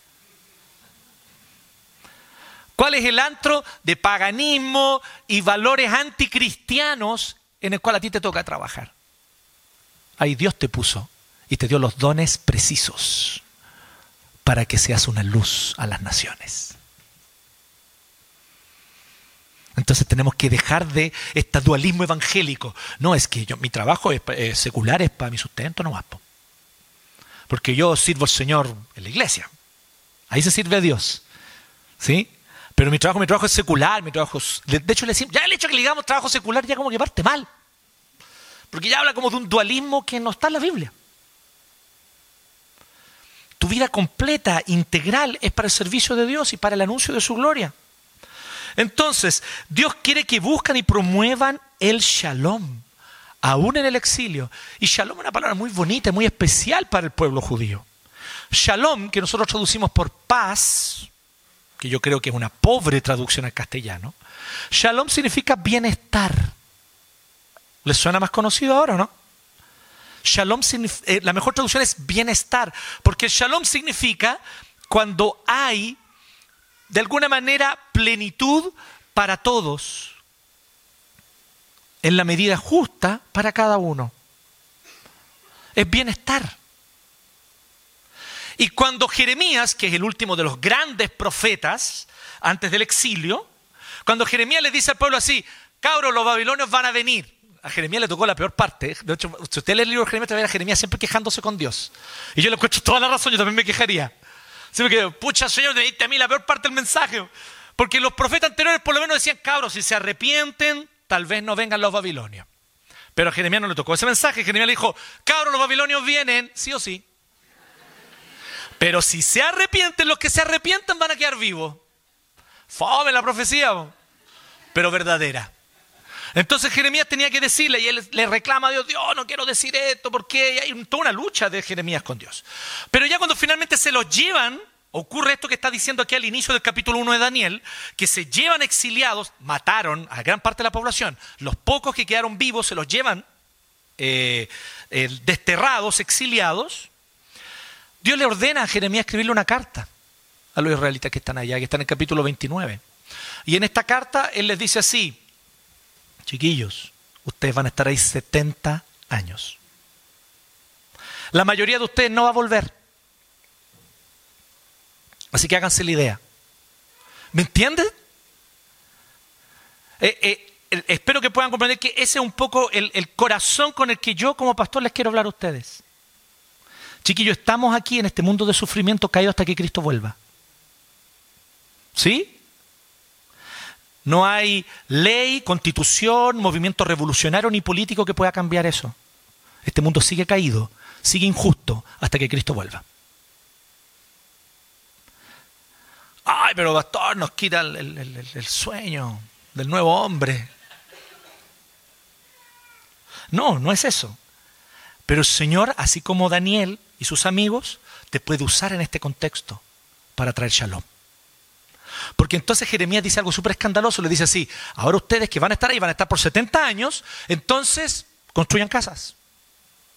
¿Cuál es el antro de paganismo y valores anticristianos en el cual a ti te toca trabajar? Ahí Dios te puso y te dio los dones precisos para que seas una luz a las naciones. Entonces tenemos que dejar de este dualismo evangélico. No, es que yo, mi trabajo es, secular, es para mi sustento, no más. Porque yo sirvo al Señor en la iglesia. Ahí se sirve Dios. ¿Sí? Pero mi trabajo, mi trabajo es secular, mi trabajo de, hecho, ya el hecho de que le digamos trabajo secular ya como que parte mal. Porque ya habla como de un dualismo que no está en la Biblia. Tu vida completa, integral, es para el servicio de Dios y para el anuncio de su gloria. Entonces, Dios quiere que buscan y promuevan el shalom, aún en el exilio. Y shalom es una palabra muy bonita, muy especial para el pueblo judío. Shalom, que nosotros traducimos por paz, que yo creo que es una pobre traducción al castellano, shalom significa bienestar. ¿Les suena más conocido ahora, no? Shalom, eh, la mejor traducción es bienestar, porque shalom significa cuando hay de alguna manera plenitud para todos, en la medida justa para cada uno. Es bienestar. Y cuando Jeremías, que es el último de los grandes profetas antes del exilio, cuando Jeremías le dice al pueblo así, cabros, los babilonios van a venir. A Jeremías le tocó la peor parte. De hecho, si usted lee el libro de Jeremías, te va a a Jeremías siempre quejándose con Dios. Y yo le encuentro toda la razón, yo también me quejaría. Siempre que, pucha, Señor, te diste a mí la peor parte del mensaje. Porque los profetas anteriores por lo menos decían, cabros, si se arrepienten, tal vez no vengan los babilonios. Pero a Jeremías no le tocó ese mensaje. Jeremías le dijo, cabros, los babilonios vienen, sí o sí. Pero si se arrepienten, los que se arrepientan van a quedar vivos. Fome la profecía, pero verdadera. Entonces Jeremías tenía que decirle y él le reclama a Dios, Dios, no quiero decir esto porque hay toda una lucha de Jeremías con Dios. Pero ya cuando finalmente se los llevan, ocurre esto que está diciendo aquí al inicio del capítulo 1 de Daniel, que se llevan exiliados, mataron a gran parte de la población, los pocos que quedaron vivos se los llevan eh, eh, desterrados, exiliados. Dios le ordena a Jeremías escribirle una carta a los israelitas que están allá, que están en el capítulo 29. Y en esta carta él les dice así, Chiquillos, ustedes van a estar ahí 70 años. La mayoría de ustedes no va a volver. Así que háganse la idea. ¿Me entienden? Eh, eh, espero que puedan comprender que ese es un poco el, el corazón con el que yo como pastor les quiero hablar a ustedes. Chiquillos, estamos aquí en este mundo de sufrimiento caído hasta que Cristo vuelva. ¿Sí? No hay ley, constitución, movimiento revolucionario ni político que pueda cambiar eso. Este mundo sigue caído, sigue injusto hasta que Cristo vuelva. Ay, pero pastor, nos quita el, sueño del nuevo hombre. No, no es eso. Pero el Señor, así como Daniel y sus amigos, te puede usar en este contexto para traer shalom. Porque entonces Jeremías dice algo súper escandaloso, le dice así, ahora ustedes que van a estar ahí, van a estar por 70 años, entonces construyan casas.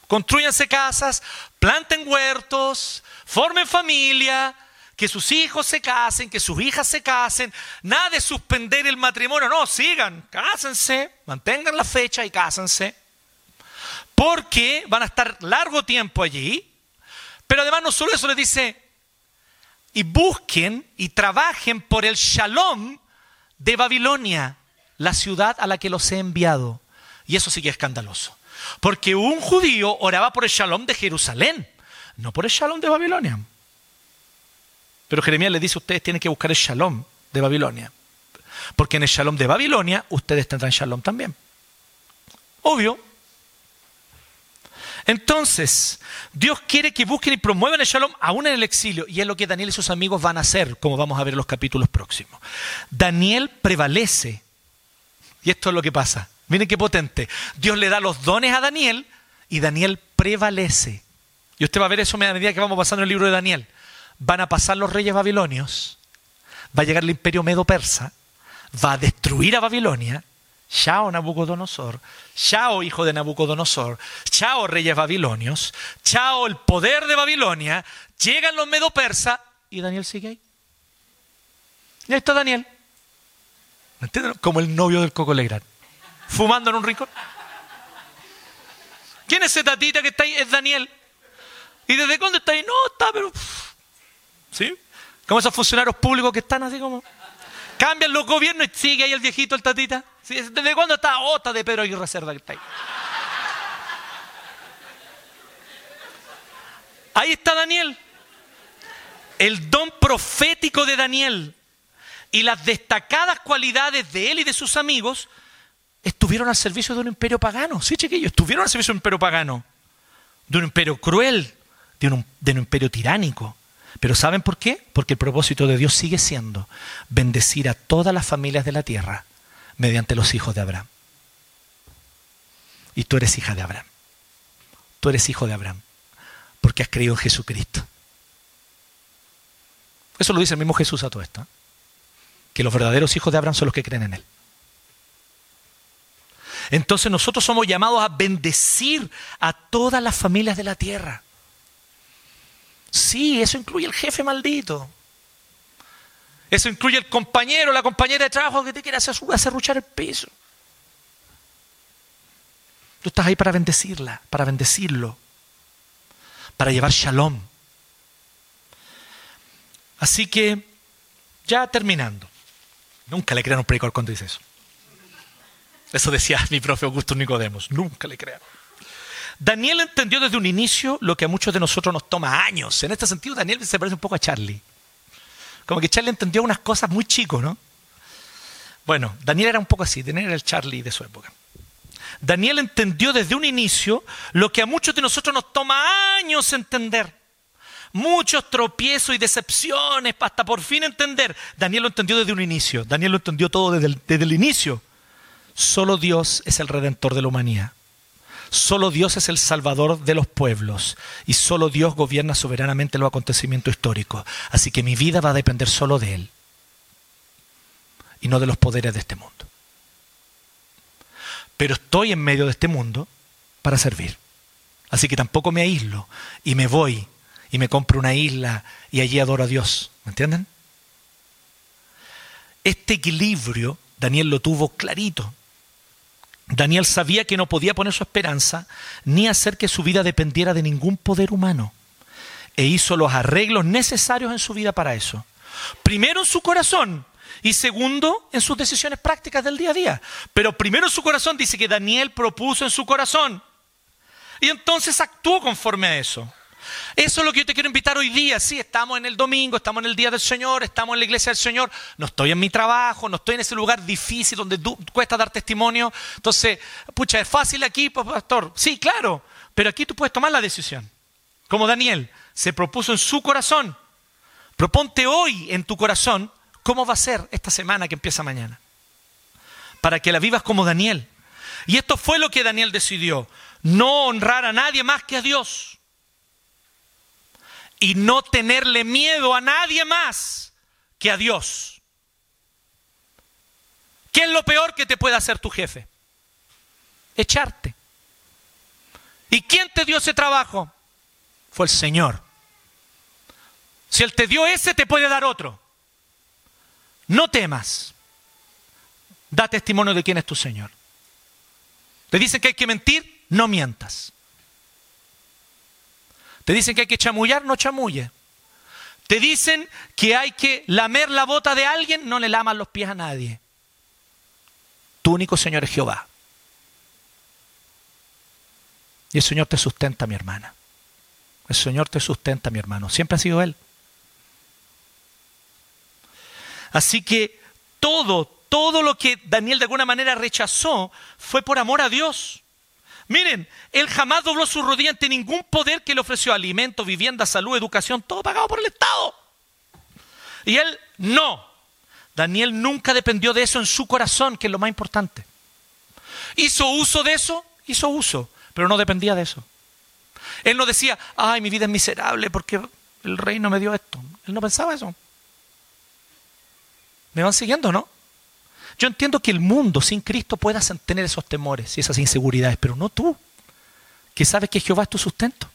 Construyanse casas, planten huertos, formen familia, que sus hijos se casen, que sus hijas se casen, nada de suspender el matrimonio, no, sigan, cásense, mantengan la fecha y cásense, porque van a estar largo tiempo allí, pero además no solo eso, le dice, y busquen y trabajen por el shalom de Babilonia, la ciudad a la que los he enviado. Y eso sí que es escandaloso. Porque un judío oraba por el shalom de Jerusalén, no por el shalom de Babilonia. Pero Jeremías le dice, ustedes tienen que buscar el shalom de Babilonia. Porque en el shalom de Babilonia ustedes tendrán shalom también. Obvio, entonces, Dios quiere que busquen y promuevan el shalom aún en el exilio, y es lo que Daniel y sus amigos van a hacer, como vamos a ver en los capítulos próximos. Daniel prevalece, y esto es lo que pasa. Miren qué potente. Dios le da los dones a Daniel y Daniel prevalece. Y usted va a ver eso a medida que vamos pasando el libro de Daniel. Van a pasar los reyes babilonios, va a llegar el imperio medo-persa, va a destruir a Babilonia, Chao Nabucodonosor, chao hijo de Nabucodonosor, chao reyes babilonios, chao el poder de Babilonia, llegan los medo persas y Daniel sigue ahí. Y ahí está Daniel. ¿Me entienden? Como el novio del Coco Legrand, fumando en un rincón. ¿Quién es ese tatita que está ahí? Es Daniel. ¿Y desde cuándo está ahí? No, está, pero... ¿Sí? Como esos funcionarios públicos que están así como... Cambian los gobiernos y sigue ahí el viejito, el tatita. ¿Desde cuándo está? Ota de Pedro y Reserva que ahí. Ahí está Daniel. El don profético de Daniel y las destacadas cualidades de él y de sus amigos estuvieron al servicio de un imperio pagano. Sí, chiquillos, estuvieron al servicio de un imperio pagano. De un imperio cruel, de un imperio tiránico. Pero ¿saben por qué? Porque el propósito de Dios sigue siendo bendecir a todas las familias de la tierra mediante los hijos de Abraham. Y tú eres hija de Abraham. Tú eres hijo de Abraham. Porque has creído en Jesucristo. Eso lo dice el mismo Jesús a todo esto. ¿eh? Que los verdaderos hijos de Abraham son los que creen en Él. Entonces nosotros somos llamados a bendecir a todas las familias de la tierra. Sí, eso incluye el jefe maldito. Eso incluye el compañero, la compañera de trabajo que te quiere hacer, ruchar el piso. Tú estás ahí para bendecirla, para bendecirlo, para llevar shalom. Así que, ya terminando. Nunca le crean un predicador cuando dice eso. Eso decía mi profe Augusto Nicodemos. Nunca le crean. Daniel entendió desde un inicio lo que a muchos de nosotros nos toma años. En este sentido, Daniel se parece un poco a Charlie. Como que Charlie entendió unas cosas muy chicos, ¿no? Bueno, Daniel era un poco así, Daniel era el Charlie de su época. Daniel entendió desde un inicio lo que a muchos de nosotros nos toma años entender. Muchos tropiezos y decepciones hasta por fin entender. Daniel lo entendió desde un inicio. Daniel lo entendió todo desde desde el inicio. Solo Dios es el redentor de la humanidad. Solo Dios es el salvador de los pueblos y solo Dios gobierna soberanamente los acontecimientos históricos. Así que mi vida va a depender solo de Él y no de los poderes de este mundo. Pero estoy en medio de este mundo para servir. Así que tampoco me aíslo y me voy y me compro una isla y allí adoro a Dios. ¿Me entienden? Este equilibrio Daniel lo tuvo clarito. Daniel sabía que no podía poner su esperanza ni hacer que su vida dependiera de ningún poder humano. E hizo los arreglos necesarios en su vida para eso. Primero en su corazón y segundo en sus decisiones prácticas del día a día. Pero primero en su corazón dice que Daniel propuso en su corazón. Y entonces actuó conforme a eso. Eso es lo que yo te quiero invitar hoy día. Sí, estamos en el domingo, estamos en el día del Señor, estamos en la iglesia del Señor. No estoy en mi trabajo, no estoy en ese lugar difícil donde cuesta dar testimonio. Entonces, pucha, es fácil aquí, pues, pastor. Sí, claro, pero aquí tú puedes tomar la decisión. Como Daniel se propuso en su corazón. Proponte hoy en tu corazón cómo va a ser esta semana que empieza mañana. Para que la vivas como Daniel. Y esto fue lo que Daniel decidió. No honrar a nadie más que a Dios y no tenerle miedo a nadie más que a Dios. ¿Qué es lo peor que te puede hacer tu jefe? Echarte. ¿Y quién te dio ese trabajo? Fue el Señor. Si Él te dio ese, te puede dar otro. No temas. Da testimonio de quién es tu Señor. ¿Te dicen que hay que mentir? No mientas. Te dicen que hay que chamullar, no chamulle. Te dicen que hay que lamer la bota de alguien, no le lamas los pies a nadie. Tu único Señor es Jehová. Y el Señor te sustenta, mi hermana. El Señor te sustenta, mi hermano. Siempre ha sido Él. Así que todo, todo lo que Daniel de alguna manera rechazó fue por amor a Dios. Miren, él jamás dobló su rodilla ante ningún poder que le ofreció alimento, vivienda, salud, educación, todo pagado por el Estado. Y él no. Daniel nunca dependió de eso en su corazón, que es lo más importante. Hizo uso de eso, hizo uso, pero no dependía de eso. Él no decía, ay, mi vida es miserable porque el rey no me dio esto. Él no pensaba eso. ¿Me van siguiendo, no? Yo entiendo que el mundo sin Cristo pueda tener esos temores y esas inseguridades, pero no tú, que sabes que Jehová es tu sustento.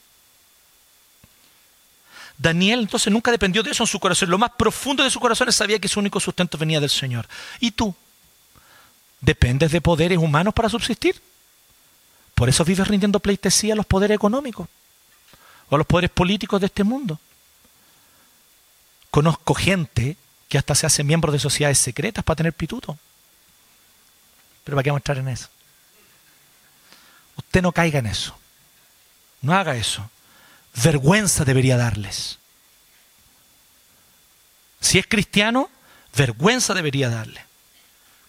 Daniel entonces nunca dependió de eso en su corazón. Lo más profundo de su corazón sabía que su único sustento venía del Señor. ¿Y tú? ¿Dependes de poderes humanos para subsistir? Por eso vives rindiendo pleitesía a los poderes económicos o a los poderes políticos de este mundo. Conozco gente que hasta se hace miembro de sociedades secretas para tener pituto. Pero ¿para qué vamos a entrar en eso? Usted no caiga en eso. No haga eso vergüenza debería darles. Si es cristiano, vergüenza debería darle.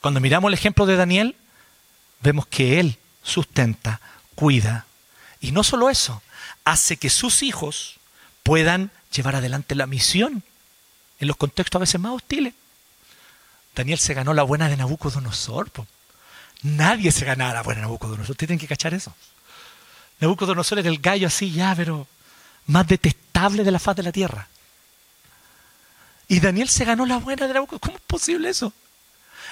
Cuando miramos el ejemplo de Daniel, vemos que él sustenta, cuida. Y no solo eso, hace que sus hijos puedan llevar adelante la misión en los contextos a veces más hostiles. Daniel se ganó la buena de Nabucodonosor. Nadie se ganaba la buena Nabucodonosor. Ustedes tienen que cachar eso. Nabucodonosor era el gallo así ya, pero más detestable de la faz de la tierra. Y Daniel se ganó la buena de boca. ¿Cómo es posible eso?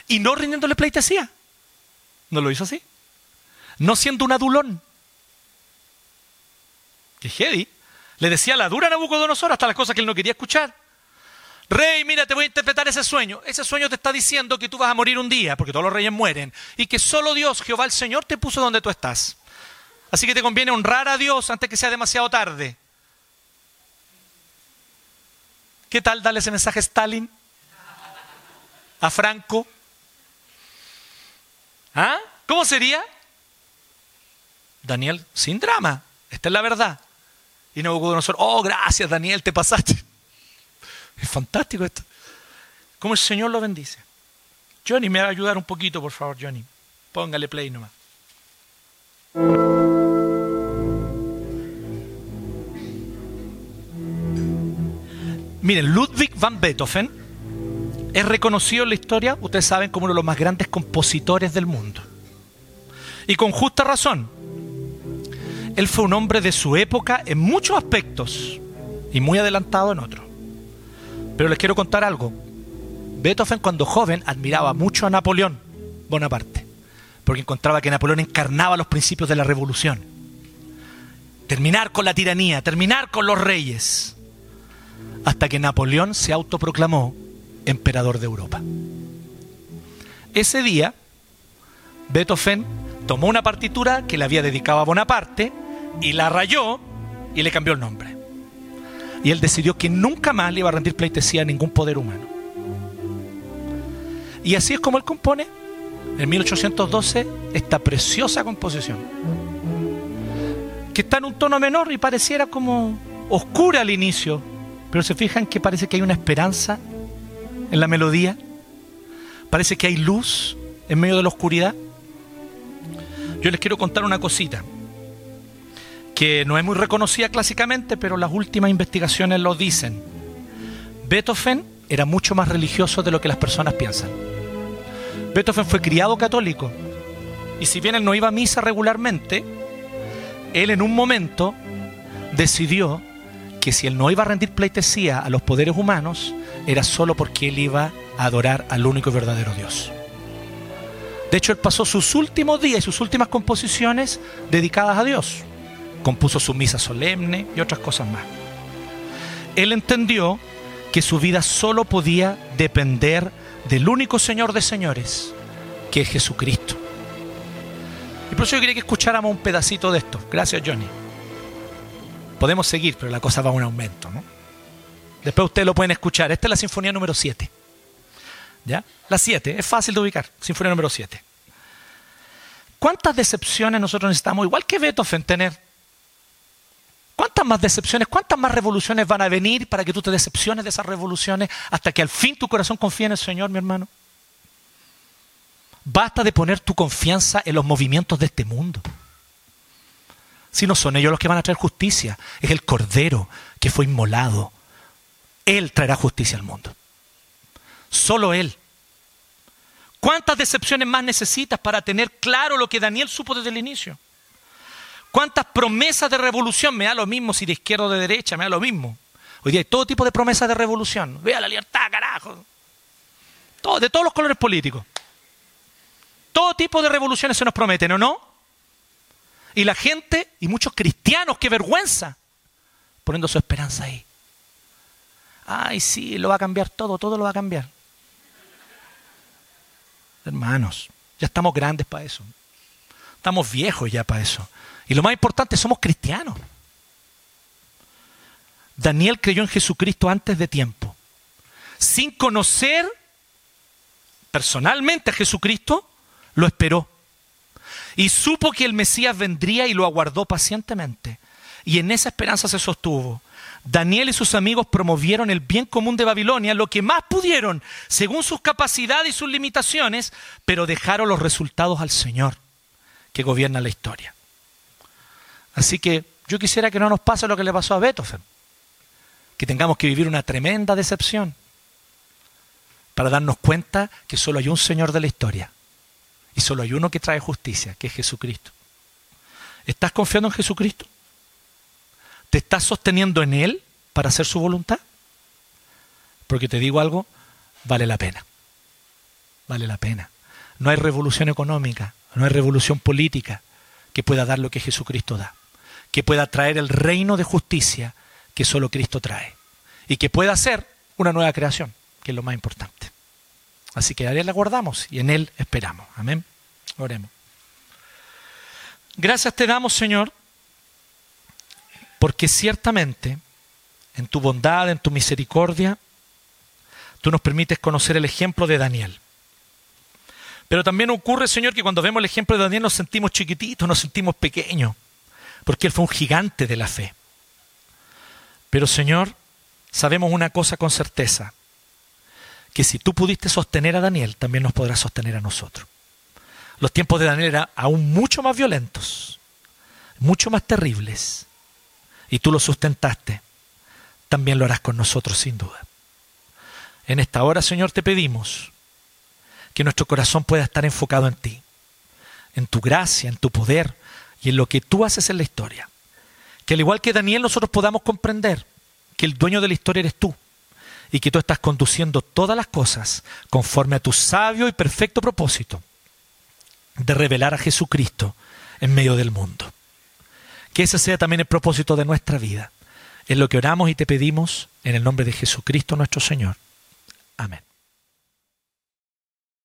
Y no rindiéndole pleitesía. ¿No lo hizo así? No siendo un adulón. Que heavy. Le decía la dura Nabucodonosor hasta las cosas que él no quería escuchar. Rey, mira, te voy a interpretar ese sueño. Ese sueño te está diciendo que tú vas a morir un día, porque todos los reyes mueren, y que solo Dios, Jehová el Señor, te puso donde tú estás. Así que te conviene honrar a Dios antes que sea demasiado tarde. ¿Qué tal darle ese mensaje a Stalin? ¿A Franco? ¿Ah? ¿Cómo sería? Daniel, sin drama, esta es la verdad. Y Nabucodonosor, oh, gracias Daniel, te pasaste. Es fantástico esto. ¿Cómo el Señor lo bendice? Johnny, me va a ayudar un poquito, por favor, Johnny. Póngale play nomás. Miren, Ludwig van Beethoven es reconocido en la historia, ustedes saben, como uno de los más grandes compositores del mundo. Y con justa razón. Él fue un hombre de su época en muchos aspectos y muy adelantado en otros. Pero les quiero contar algo. Beethoven cuando joven admiraba mucho a Napoleón Bonaparte, porque encontraba que Napoleón encarnaba los principios de la revolución. Terminar con la tiranía, terminar con los reyes hasta que Napoleón se autoproclamó emperador de Europa. Ese día, Beethoven tomó una partitura que le había dedicado a Bonaparte y la rayó y le cambió el nombre. Y él decidió que nunca más le iba a rendir pleitesía a ningún poder humano. Y así es como él compone en 1812 esta preciosa composición, que está en un tono menor y pareciera como oscura al inicio, pero se fijan que parece que hay una esperanza en la melodía. Parece que hay luz en medio de la oscuridad. Yo les quiero contar una cosita que no es muy reconocida clásicamente, pero las últimas investigaciones lo dicen. Beethoven era mucho más religioso de lo que las personas piensan. Beethoven fue criado católico y si bien él no iba a misa regularmente, él en un momento decidió que si él no iba a rendir pleitesía a los poderes humanos, era solo porque él iba a adorar al único y verdadero Dios. De hecho, él pasó sus últimos días y sus últimas composiciones dedicadas a Dios. Compuso su misa solemne y otras cosas más. Él entendió que su vida solo podía depender del único Señor de señores, que es Jesucristo. Y por eso yo quería que escucháramos un pedacito de esto. Gracias, Johnny. Podemos seguir, pero la cosa va a un aumento, ¿no? Después ustedes lo pueden escuchar. Esta es la sinfonía número 7. ¿Ya? La 7, es fácil de ubicar. Sinfonía número 7. ¿Cuántas decepciones nosotros necesitamos, igual que Beethoven, tener? ¿Cuántas más decepciones, cuántas más revoluciones van a venir para que tú te decepciones de esas revoluciones hasta que al fin tu corazón confíe en el Señor, mi hermano? Basta de poner tu confianza en los movimientos de este mundo si no son ellos los que van a traer justicia, es el Cordero que fue inmolado. Él traerá justicia al mundo. Solo Él. ¿Cuántas decepciones más necesitas para tener claro lo que Daniel supo desde el inicio? ¿Cuántas promesas de revolución? Me da lo mismo si de izquierda o de derecha, me da lo mismo. Hoy día hay todo tipo de promesas de revolución. Vea la libertad, carajo. De todos los colores políticos. todo tipo de revoluciones se nos prometen, ¿o no? Y la gente, y muchos cristianos, qué vergüenza, poniendo su esperanza ahí. Ay, sí, lo va a cambiar todo, todo lo va a cambiar. Hermanos, ya estamos grandes para eso. Estamos viejos ya para eso. Y lo más importante, somos cristianos. Daniel creyó en Jesucristo antes de tiempo. Sin conocer personalmente a Jesucristo, lo esperó. Y supo que el Mesías vendría y lo aguardó pacientemente. Y en esa esperanza se sostuvo. Daniel y sus amigos promovieron el bien común de Babilonia, lo que más pudieron, según sus capacidades y sus limitaciones, pero dejaron los resultados al Señor, que gobierna la historia. Así que yo quisiera que no nos pase lo que le pasó a Beethoven, que tengamos que vivir una tremenda decepción para darnos cuenta que solo hay un Señor de la historia y solo hay uno que trae justicia, que es Jesucristo. ¿Estás confiando en Jesucristo? ¿Te estás sosteniendo en Él para hacer su voluntad? Porque te digo algo, vale la pena. Vale la pena. No hay revolución económica, no hay revolución política que pueda dar lo que Jesucristo da, que pueda traer el reino de justicia que solo Cristo trae y que pueda ser una nueva creación, que es lo más importante. Así que a Él guardamos y en Él esperamos. Amén. Oremos. Gracias te damos, Señor, porque ciertamente, en tu bondad, en tu misericordia, tú nos permites conocer el ejemplo de Daniel. Pero también ocurre, Señor, que cuando vemos el ejemplo de Daniel nos sentimos chiquititos, nos sentimos pequeños, porque él fue un gigante de la fe. Pero, Señor, sabemos una cosa con certeza, que si tú pudiste sostener a Daniel, también nos podrás sostener a nosotros. Los tiempos de Daniel eran aún mucho más violentos, mucho más terribles, y tú lo sustentaste, también lo harás con nosotros sin duda. En esta hora, Señor, te pedimos que nuestro corazón pueda estar enfocado en ti, en tu gracia, en tu poder y en lo que tú haces en la historia. Que al igual que Daniel nosotros podamos comprender que el dueño de la historia eres tú y que tú estás conduciendo todas las cosas conforme a tu sabio y perfecto propósito de revelar a Jesucristo en medio del mundo. Que ese sea también el propósito de nuestra vida. Es lo que oramos y te pedimos en el nombre de Jesucristo nuestro Señor. Amén.